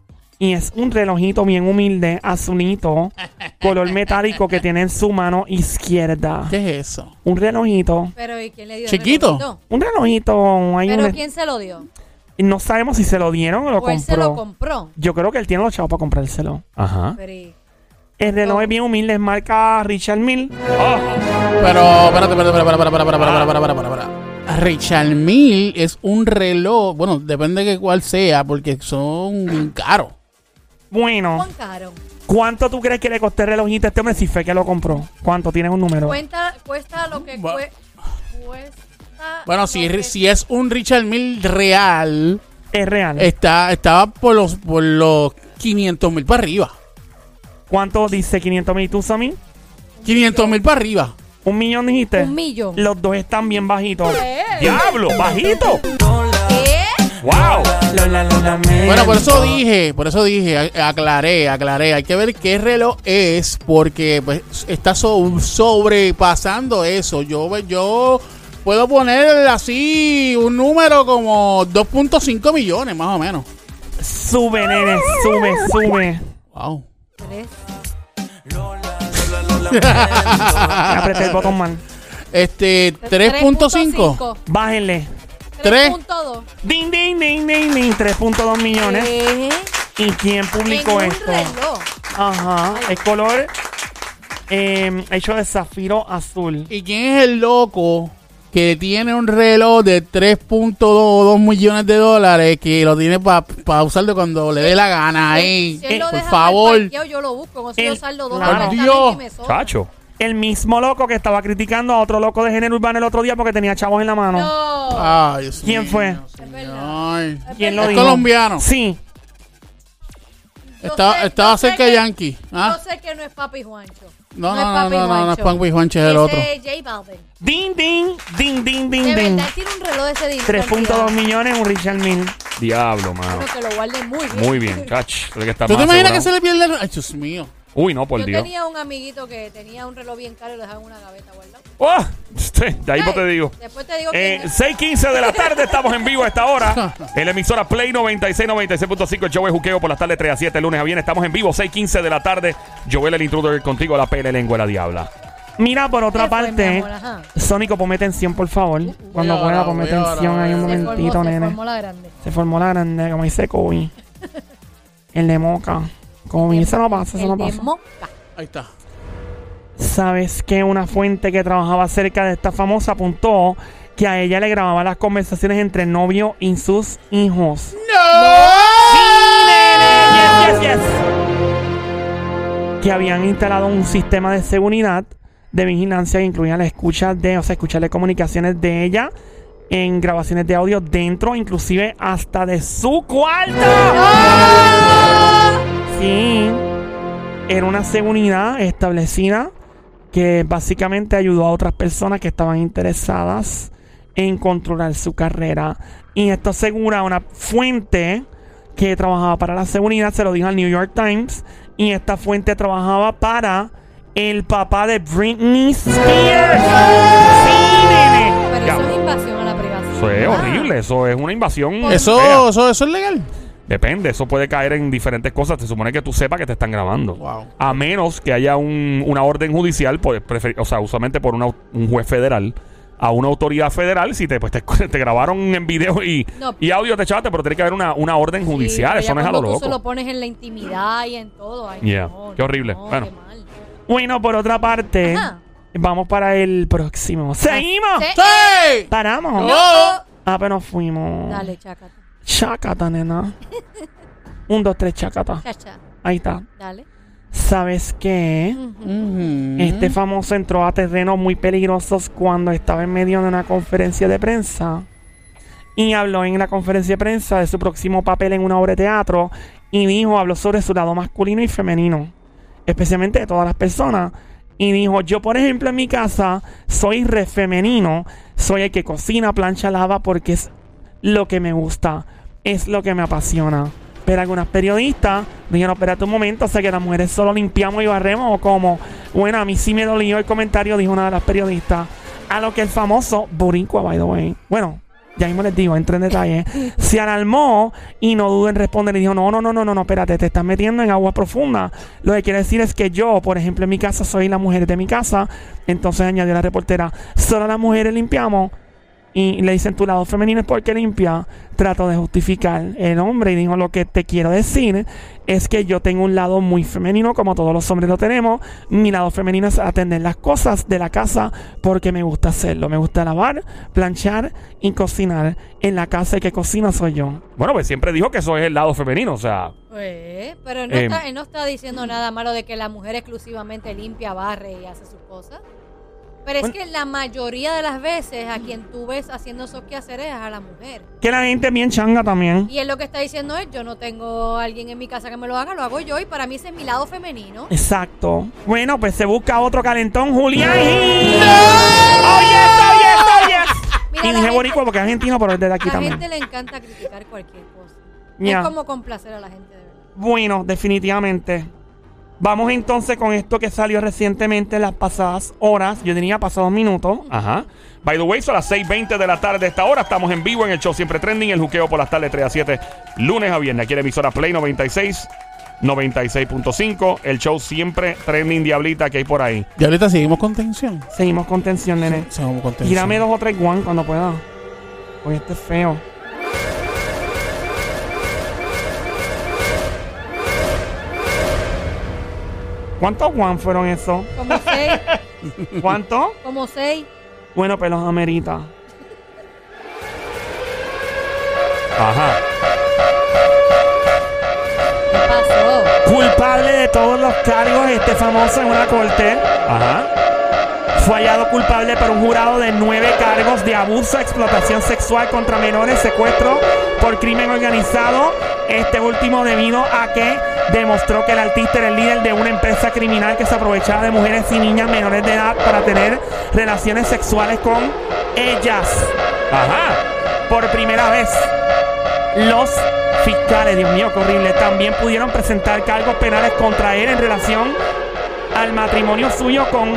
Y es un relojito bien humilde, azulito, color metálico que tiene en su mano izquierda. ¿Qué es eso? Un relojito. Pero ¿y quién le dio el Chiquito. relojito? Un relojito. Hay ¿Pero un- quién se lo dio? No sabemos si se lo dieron o lo ¿O él compró. se lo compró? Yo creo que él tiene los chavos para comprárselo. Ajá. Pero ¿y El reloj Oh. es bien humilde, es marca Richard Mill. Pero, espérate, espérate, espérate, espérate, espérate, espérate, espérate, espérate, espérate. Richard Mille es un reloj, bueno, depende de cuál sea, porque son caros. Bueno, Juan Caro? ¿cuánto tú crees que le costó el relojito a este hombre si fue que lo compró? ¿Cuánto? ¿Tienes un número? Cuenta, cuesta lo que cue- cuesta. Bueno, lo si, que- si es un Richard Mille real, Es real. está, estaba por los, por los 500 mil para arriba. ¿Cuánto dice 500 mil tú, Sammy? 500 mil para arriba. ¿Un millón dijiste? Un millón. Los dos están bien bajitos. ¿Qué? ¡Diablo! ¡Bajito! ¡Wow! Lola, Lola, me- Bueno, por eso dije, por eso dije, aclaré, aclaré. Hay que ver qué reloj es, porque pues está so- sobrepasando eso. Yo, yo puedo poner así un número como 2.5 millones, más o menos. Sube, nene, sube, sube. Wow. Tres. Apreté el botón mal. Este, 3.5. Bájenle. Tres. 3.2. Ding, ding, ding, ding, ding. 3.2 millones. ¿Qué? ¿Y quién publicó en un esto? reloj. Ajá. El color eh, hecho de zafiro azul. ¿Y quién es el loco que tiene un reloj de 3.2 millones de dólares que lo tiene para usarlo cuando le dé la gana? Ahí, Si él lo por deja favor. parqueado, yo lo busco. No sé, yo El- saldo dos Claro. Dios. y me sobra. Chacho. El mismo loco que estaba criticando a otro loco de género urbano el otro día porque tenía chavos en la mano. No. Ay, Dios ¿Quién mío, fue? señor. ¿Quién lo Es dijo? colombiano. Sí. Estaba, sé- estaba yo sé cerca que- de Yankee. ¿ah? Yo sé que no es Papi Juancho. No, no, no, Papi no, no, no es Juancho. Papi Juancho, es el Ese otro. es J Balvin. Ding, ding, ding, ding, ding, De ding. verdad, tiene un reloj de ese dinero. 3.2 millones, un Richard Mill. Diablo, mano. Bueno, que lo guarden muy bien. Muy bien, que estar ¿Tú te más imaginas que se asegurado. le pierde el... Ay, Dios mío. Uy, no, por Yo Dios. tenía un amiguito que tenía un reloj bien caro y lo dejaba en una gaveta guardado. ¡Oh! Sí, de ahí pues te digo. Después te digo Eh, que... 6.15 de la tarde, estamos en vivo a esta hora. En la emisora Play 96, 96.5, el show es juqueo por las tardes 3 a 7, lunes a viernes. Estamos en vivo, 6.15 de la tarde. Joel el intruder contigo, la pele lengua la diabla. Mira, por otra ¿Qué fue, mi parte, amor? Ajá. Sónico, ponme atención, por favor. Cuando Voy pueda, ponme atención ahí un Se momentito, formó, se nene. formó la grande. Se formó la grande, como dice Kobe. El de Moca. Como eso no pasa, eso El no de pasa. Moca. Ahí está. ¿Sabes que Una fuente que trabajaba cerca de esta famosa apuntó que a ella le grababa las conversaciones entre el novio y sus hijos. Yes, yes, yes. Que habían instalado un sistema de seguridad de vigilancia que incluía la escucha de, o sea, escucharle comunicaciones de ella en grabaciones de audio dentro, inclusive hasta de su cuarto. Sí. Era una seguridad establecida que básicamente ayudó a otras personas que estaban interesadas en controlar su carrera. Y esto asegura una fuente que trabajaba para la seguridad, se lo dijo al New York Times, y esta fuente trabajaba para el papá de Britney Spears. Sí, nene. Pero eso es invasión a la privacidad. Eso es horrible, eso es una invasión. Eso, eso, eso es legal. Depende, eso puede caer en diferentes cosas. Se supone que tú sepas que te están grabando. Wow. A menos que haya un- una orden judicial, pues, o sea, usualmente por una un juez federal, a una autoridad federal, si te, pues, te, te grabaron en video y, No. y audio, te chavaste, pero tiene que haber una, una orden judicial. eso no es a lo loco. Se lo pones en la intimidad y en todo. Ay, Yeah. no, Qué horrible. no, Bueno. qué mal. Bueno, por otra parte, Ajá. vamos para el próximo. ¡Seguimos! Sí. ¡Sí! ¡Paramos! No. Ah, pero nos fuimos. Dale, chácata. Chácata, nena. Un, dos, tres, chácata. Chacha. Ahí está. Dale. ¿Sabes qué? Ujú. Este famoso entró a terrenos muy peligrosos cuando estaba en medio de una conferencia de prensa. Y habló en la conferencia de prensa de su próximo papel en una obra de teatro. Y dijo, habló sobre su lado masculino y femenino. Especialmente de todas las personas. Y dijo, yo por ejemplo en mi casa soy re femenino. Soy el que cocina, plancha, lava porque es lo que me gusta. Es lo que me apasiona. Pero algunas periodistas dijeron, espérate un momento, o sea que las mujeres solo limpiamos y barremos o como. Bueno, a mí sí me dolió el comentario, dijo una de las periodistas. A lo que el famoso Boricua, by the way. Bueno, ya mismo les digo, entro en detalle. se alarmó y no dudó en responder. Y dijo, no, no, no, no, no, no, espérate, te estás metiendo en agua profunda. Lo que quiere decir es que yo, por ejemplo, en mi casa soy la mujer de mi casa. Entonces añadió la reportera, solo las mujeres limpiamos. Y le dicen tu lado femenino es porque limpia. Trato de justificar el hombre y dijo lo que te quiero decir es que yo tengo un lado muy femenino como todos los hombres lo tenemos. Mi lado femenino es atender las cosas de la casa porque me gusta hacerlo. Me gusta lavar, planchar y cocinar. En la casa el que cocina soy yo. Bueno, pues siempre dijo que eso es el lado femenino, o sea. Pues, pero no Eh, está, él no está diciendo nada malo de que la mujer exclusivamente limpia, barre y hace sus cosas. Pero es Bueno. que la mayoría de las veces a quien tú ves haciendo esos quehaceres es a la mujer. Que la gente es bien changa también. Y él lo que está diciendo es, yo no tengo a alguien en mi casa que me lo haga, lo hago yo y para mí ese es mi lado femenino. Exacto. Bueno, pues se busca otro calentón, Julián. y- ¡Oh, yes, oh, yes, oh, yes! Mira, Y la dije gente- boricua porque es argentino, pero es de aquí A la también. gente le encanta criticar cualquier cosa. Es como complacer a la gente de verdad. Bueno, definitivamente. Vamos entonces con esto que salió recientemente en las pasadas horas. Yo diría pasados minutos. Ajá. By the way, son las 6:20 de la tarde de esta hora. Estamos en vivo en el show Siempre Trending. El juqueo por las tardes 3 a 7, lunes a viernes. Aquí en emisora Play 96, 96.5. El show Siempre Trending Diablita que hay por ahí. Y ahorita seguimos con tensión. Seguimos con tensión, nene. Seguimos con tensión. Tírame dos o tres guan cuando pueda. Oye, este es feo. ¿Cuántos guan fueron esos? Como seis, ¿Cuántos? como seis. Bueno, pues los amerita. Ajá. ¿Qué pasó? Culpable de todos los cargos, este famoso en una corte. Ajá. Fue hallado culpable por un jurado de nueve cargos de abuso, explotación sexual contra menores, secuestro por crimen organizado. Este último debido a que demostró que el artista era el líder de una empresa criminal que se aprovechaba de mujeres y niñas menores de edad para tener relaciones sexuales con ellas. Ajá. Por primera vez, los fiscales, Dios mío, qué horrible, también pudieron presentar cargos penales contra él en relación al matrimonio suyo con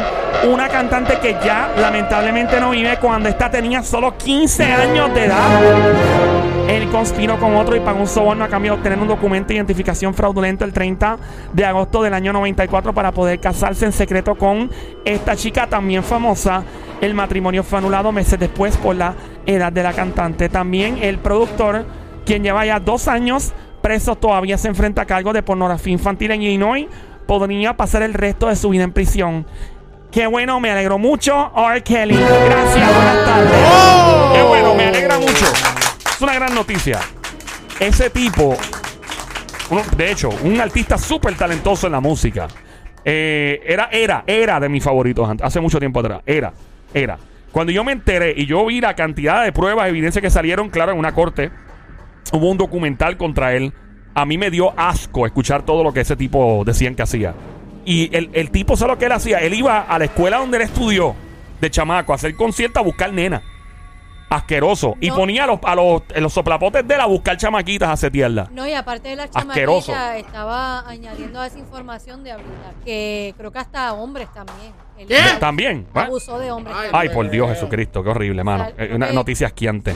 una cantante que ya lamentablemente no vive cuando esta tenía solo 15 años de edad. Él conspiró con otro y pagó un soborno a cambio de obtener un documento de identificación fraudulento el 30 de agosto del año 94 para poder casarse en secreto con esta chica también famosa. El matrimonio fue anulado meses después por la edad de la cantante. También el productor, quien lleva ya dos años preso, todavía se enfrenta a cargos de pornografía infantil en Illinois. Podría pasar el resto de su vida en prisión. Qué bueno, me alegro mucho. R. Kelly. Gracias, buenas tardes. Qué bueno, me alegra mucho. Una gran noticia. Ese tipo, de hecho, un artista súper talentoso en la música. Eh, era, era, era de mis favoritos hace mucho tiempo atrás. Era, era. Cuando yo me enteré y yo vi la cantidad de pruebas, evidencias que salieron, claro, en una corte, hubo un documental contra él. A mí me dio asco escuchar todo lo que ese tipo decían que hacía. Y el, el tipo, ¿sabes lo que él hacía? Él iba a la escuela donde él estudió, de chamaco, a hacer concierto a buscar nena. Asqueroso. Y No. ponía a los, a los, en los soplapotes de él a buscar chamaquitas a setearla. No, y aparte de la Asqueroso. chamaquita, estaba añadiendo a esa información de ahorita, que creo que hasta hombres también. Él ¿Qué? También. ¿eh? Abusó de hombres. Ay, por Dios Jesucristo, qué horrible, mano. Eh, Una noticia asquiante.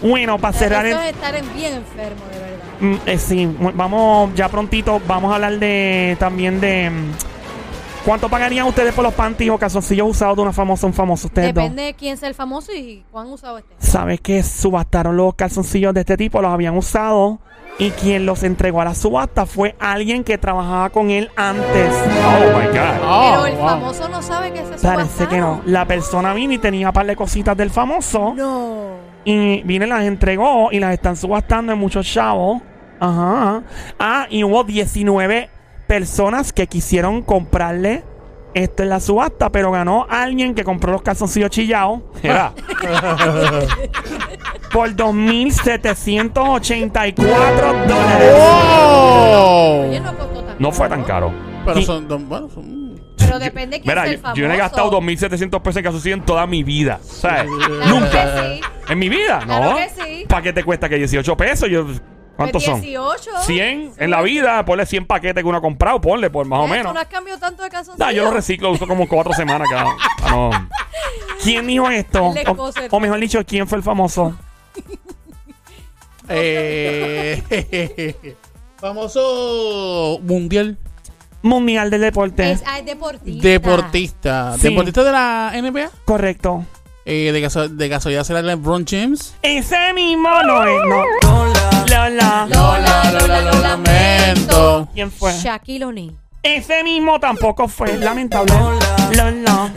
Bueno, para cerrar el... Eso es estar en- bien enfermo, de verdad. Mm, eh, sí, mu- vamos ya prontito, vamos a hablar de también de mm, cuánto pagarían ustedes por los panties o calzoncillos usados de una famosa un famoso ustedes dos. Depende de quién sea el famoso y cuán usado esté. Sabes que subastaron los calzoncillos de este tipo, los habían usado y quien los entregó a la subasta fue alguien que trabajaba con él antes. Oh my God. Oh, Pero el wow. famoso no sabe que se Parece que no. subastaron. La persona vino y tenía un par de cositas del famoso. No. Y vine, las entregó y las están subastando en muchos chavos. Ajá. Ah, y hubo 19 personas que quisieron comprarle esto en la subasta, pero ganó alguien que compró los calzoncillos chillados Era. por 2.784 dólares. Oye, no costó tan No fue tan caro. Pero Y- son, don- bueno, son- Pero depende de quién Mira, sea yo, el famoso. yo no he gastado 2.700 pesos en calzoncillos en toda mi vida. ¿Sabes? Claro Nunca. que sí. En mi vida, ¿no? Claro que sí. ¿Para qué te cuesta que 18 pesos? Yo, ¿Cuántos son? 18. 100 en la vida, ponle 100 paquetes que uno ha comprado, ponle por más o menos. ¿Tú no has cambiado tanto de calzoncillo? Nah, yo lo reciclo, uso como cuatro semanas cada. Ah, no. ¿Quién dijo esto? El O, escocer. o mejor dicho, ¿quién fue el famoso? Eh, famoso mundial Mundial del deporte. Es, ah, es deportista. deportista. Sí. Deportista de la NBA. Correcto. Eh, de, caso- de casualidad será LeBron James. Ese mismo no es, no. Lola. Lola, Lola, lo lamento. ¿Quién fue? Shaquille O'Neal. Ese mismo tampoco fue. Lamentable. Lola.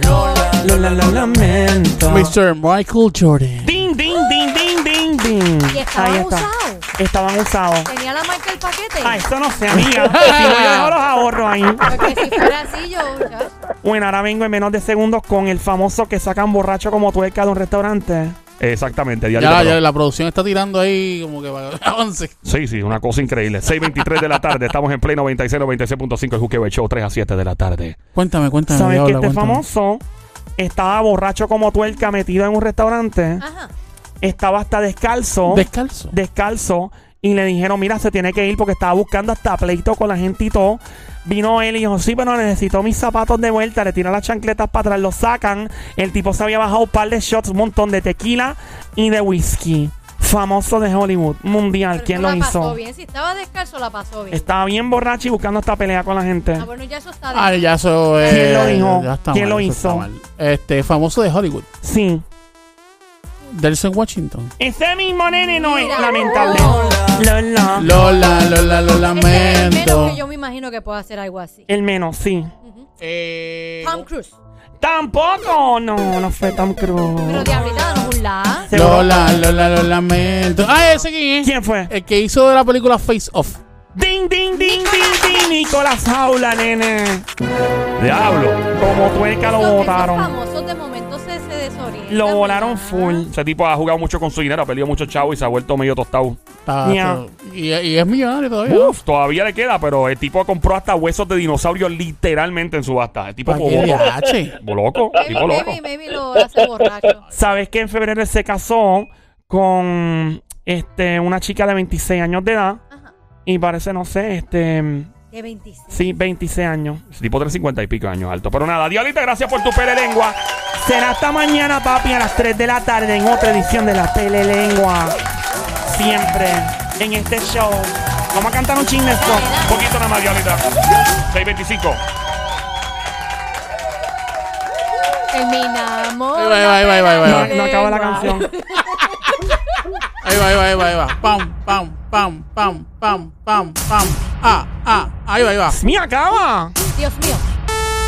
Lola, lo lamento. Mr. Michael Jordan. Ding, ding, ding, ding, ding, ding. Y estaban Ahí está. usados. Estaban usados. Tenía la marca del paquete. Ah, eso no sé, amiga. si no, yo dejo los ahorros ahí. Porque si fuera así, yo. ya. Bueno, ahora vengo en menos de segundos con el famoso que sacan borracho como tuerca de un restaurante. Exactamente, diario. Ya, ya la producción está tirando ahí como que para avance. Sí, sí, una cosa increíble. 6.23 de la tarde, estamos en Play 96, 96.5, el Juqueo Show, 3 a 7 de la tarde. Cuéntame, cuéntame. ¿Sabes que este cuéntame. famoso estaba borracho como tuerca metido en un restaurante? Ajá. Estaba hasta descalzo. Descalzo. descalzo y le dijeron, mira, se tiene que ir porque estaba buscando hasta pleito con la gente y todo. Vino él y dijo, sí, pero necesito mis zapatos de vuelta. Le tiran las chancletas para atrás, los sacan. El tipo se había bajado un par de shots, un montón de tequila y de whisky. Famoso de Hollywood, mundial. Pero ¿Quién eso lo la pasó hizo? bien. Si estaba descalzo, la pasó bien. Estaba bien borracho y buscando esta pelea con la gente. Ah, bueno, ya eso está de Ah, ya eso es. ¿Quién lo dijo? ya está ¿Quién mal, lo hizo? Este, famoso de Hollywood. Sí. Delson Washington. Ese mismo nene no es lamentable. Lola. Lola, Lola, lo es el menos lamento. que yo me imagino que pueda hacer algo así. El menos, sí. Eh, Tom Cruise. Tampoco. No, no fue Tom Cruise. Pero diablita, danos un la. Seguro. Lola, Lola, lo lamento. Ah, ese quién es. ¿Quién fue? El que hizo de la película Face Off. Ding, ding, ding, ding, ding. Nicolás Jaula, nene. Diablo. Como tuerca lo Esos- esos botaron. famosos de momento se, se Lo volaron full. Ese tipo ha jugado mucho con su dinero, ha perdido mucho chavo y se ha vuelto medio tostado. Está- y, y es millonario todavía. Uf, todavía le queda, pero el tipo compró hasta huesos de dinosaurio literalmente en subasta. El tipo ¿Para qué loco. loco, Maybe, tipo loco. maybe, maybe lo hace borracho. ¿Sabes que en febrero él se casó con este, una chica de 26 años de edad? Ajá. Y parece, no sé, este. De 26. Sí, 26 años. Ese tipo tiene 50 y pico años alto. Pero nada, Diolita, gracias por tu pele lengua. Será hasta mañana, papi, a las 3 de la tarde en otra edición de La Pele Lengua. Siempre en este show. Vamos a cantar un chisme esto. Un poquito nada más, Diolita. 625. Terminamos. Va, ahí va, ahí va, ahí No, no acaba la canción. Ahí va, ahí va, ahí va, ahí va. Pam, pam, pam, pam, pam, pam, pam. Ah, ah, ahí va, ahí va. ¡Me acaba! Dios mío.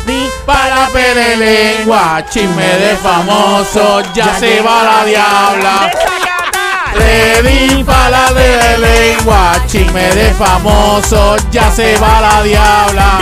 Di- Para lengua, chisme de famoso, ya se va la diabla. Ready para la de lengua, chisme de famoso, ya se va la diabla.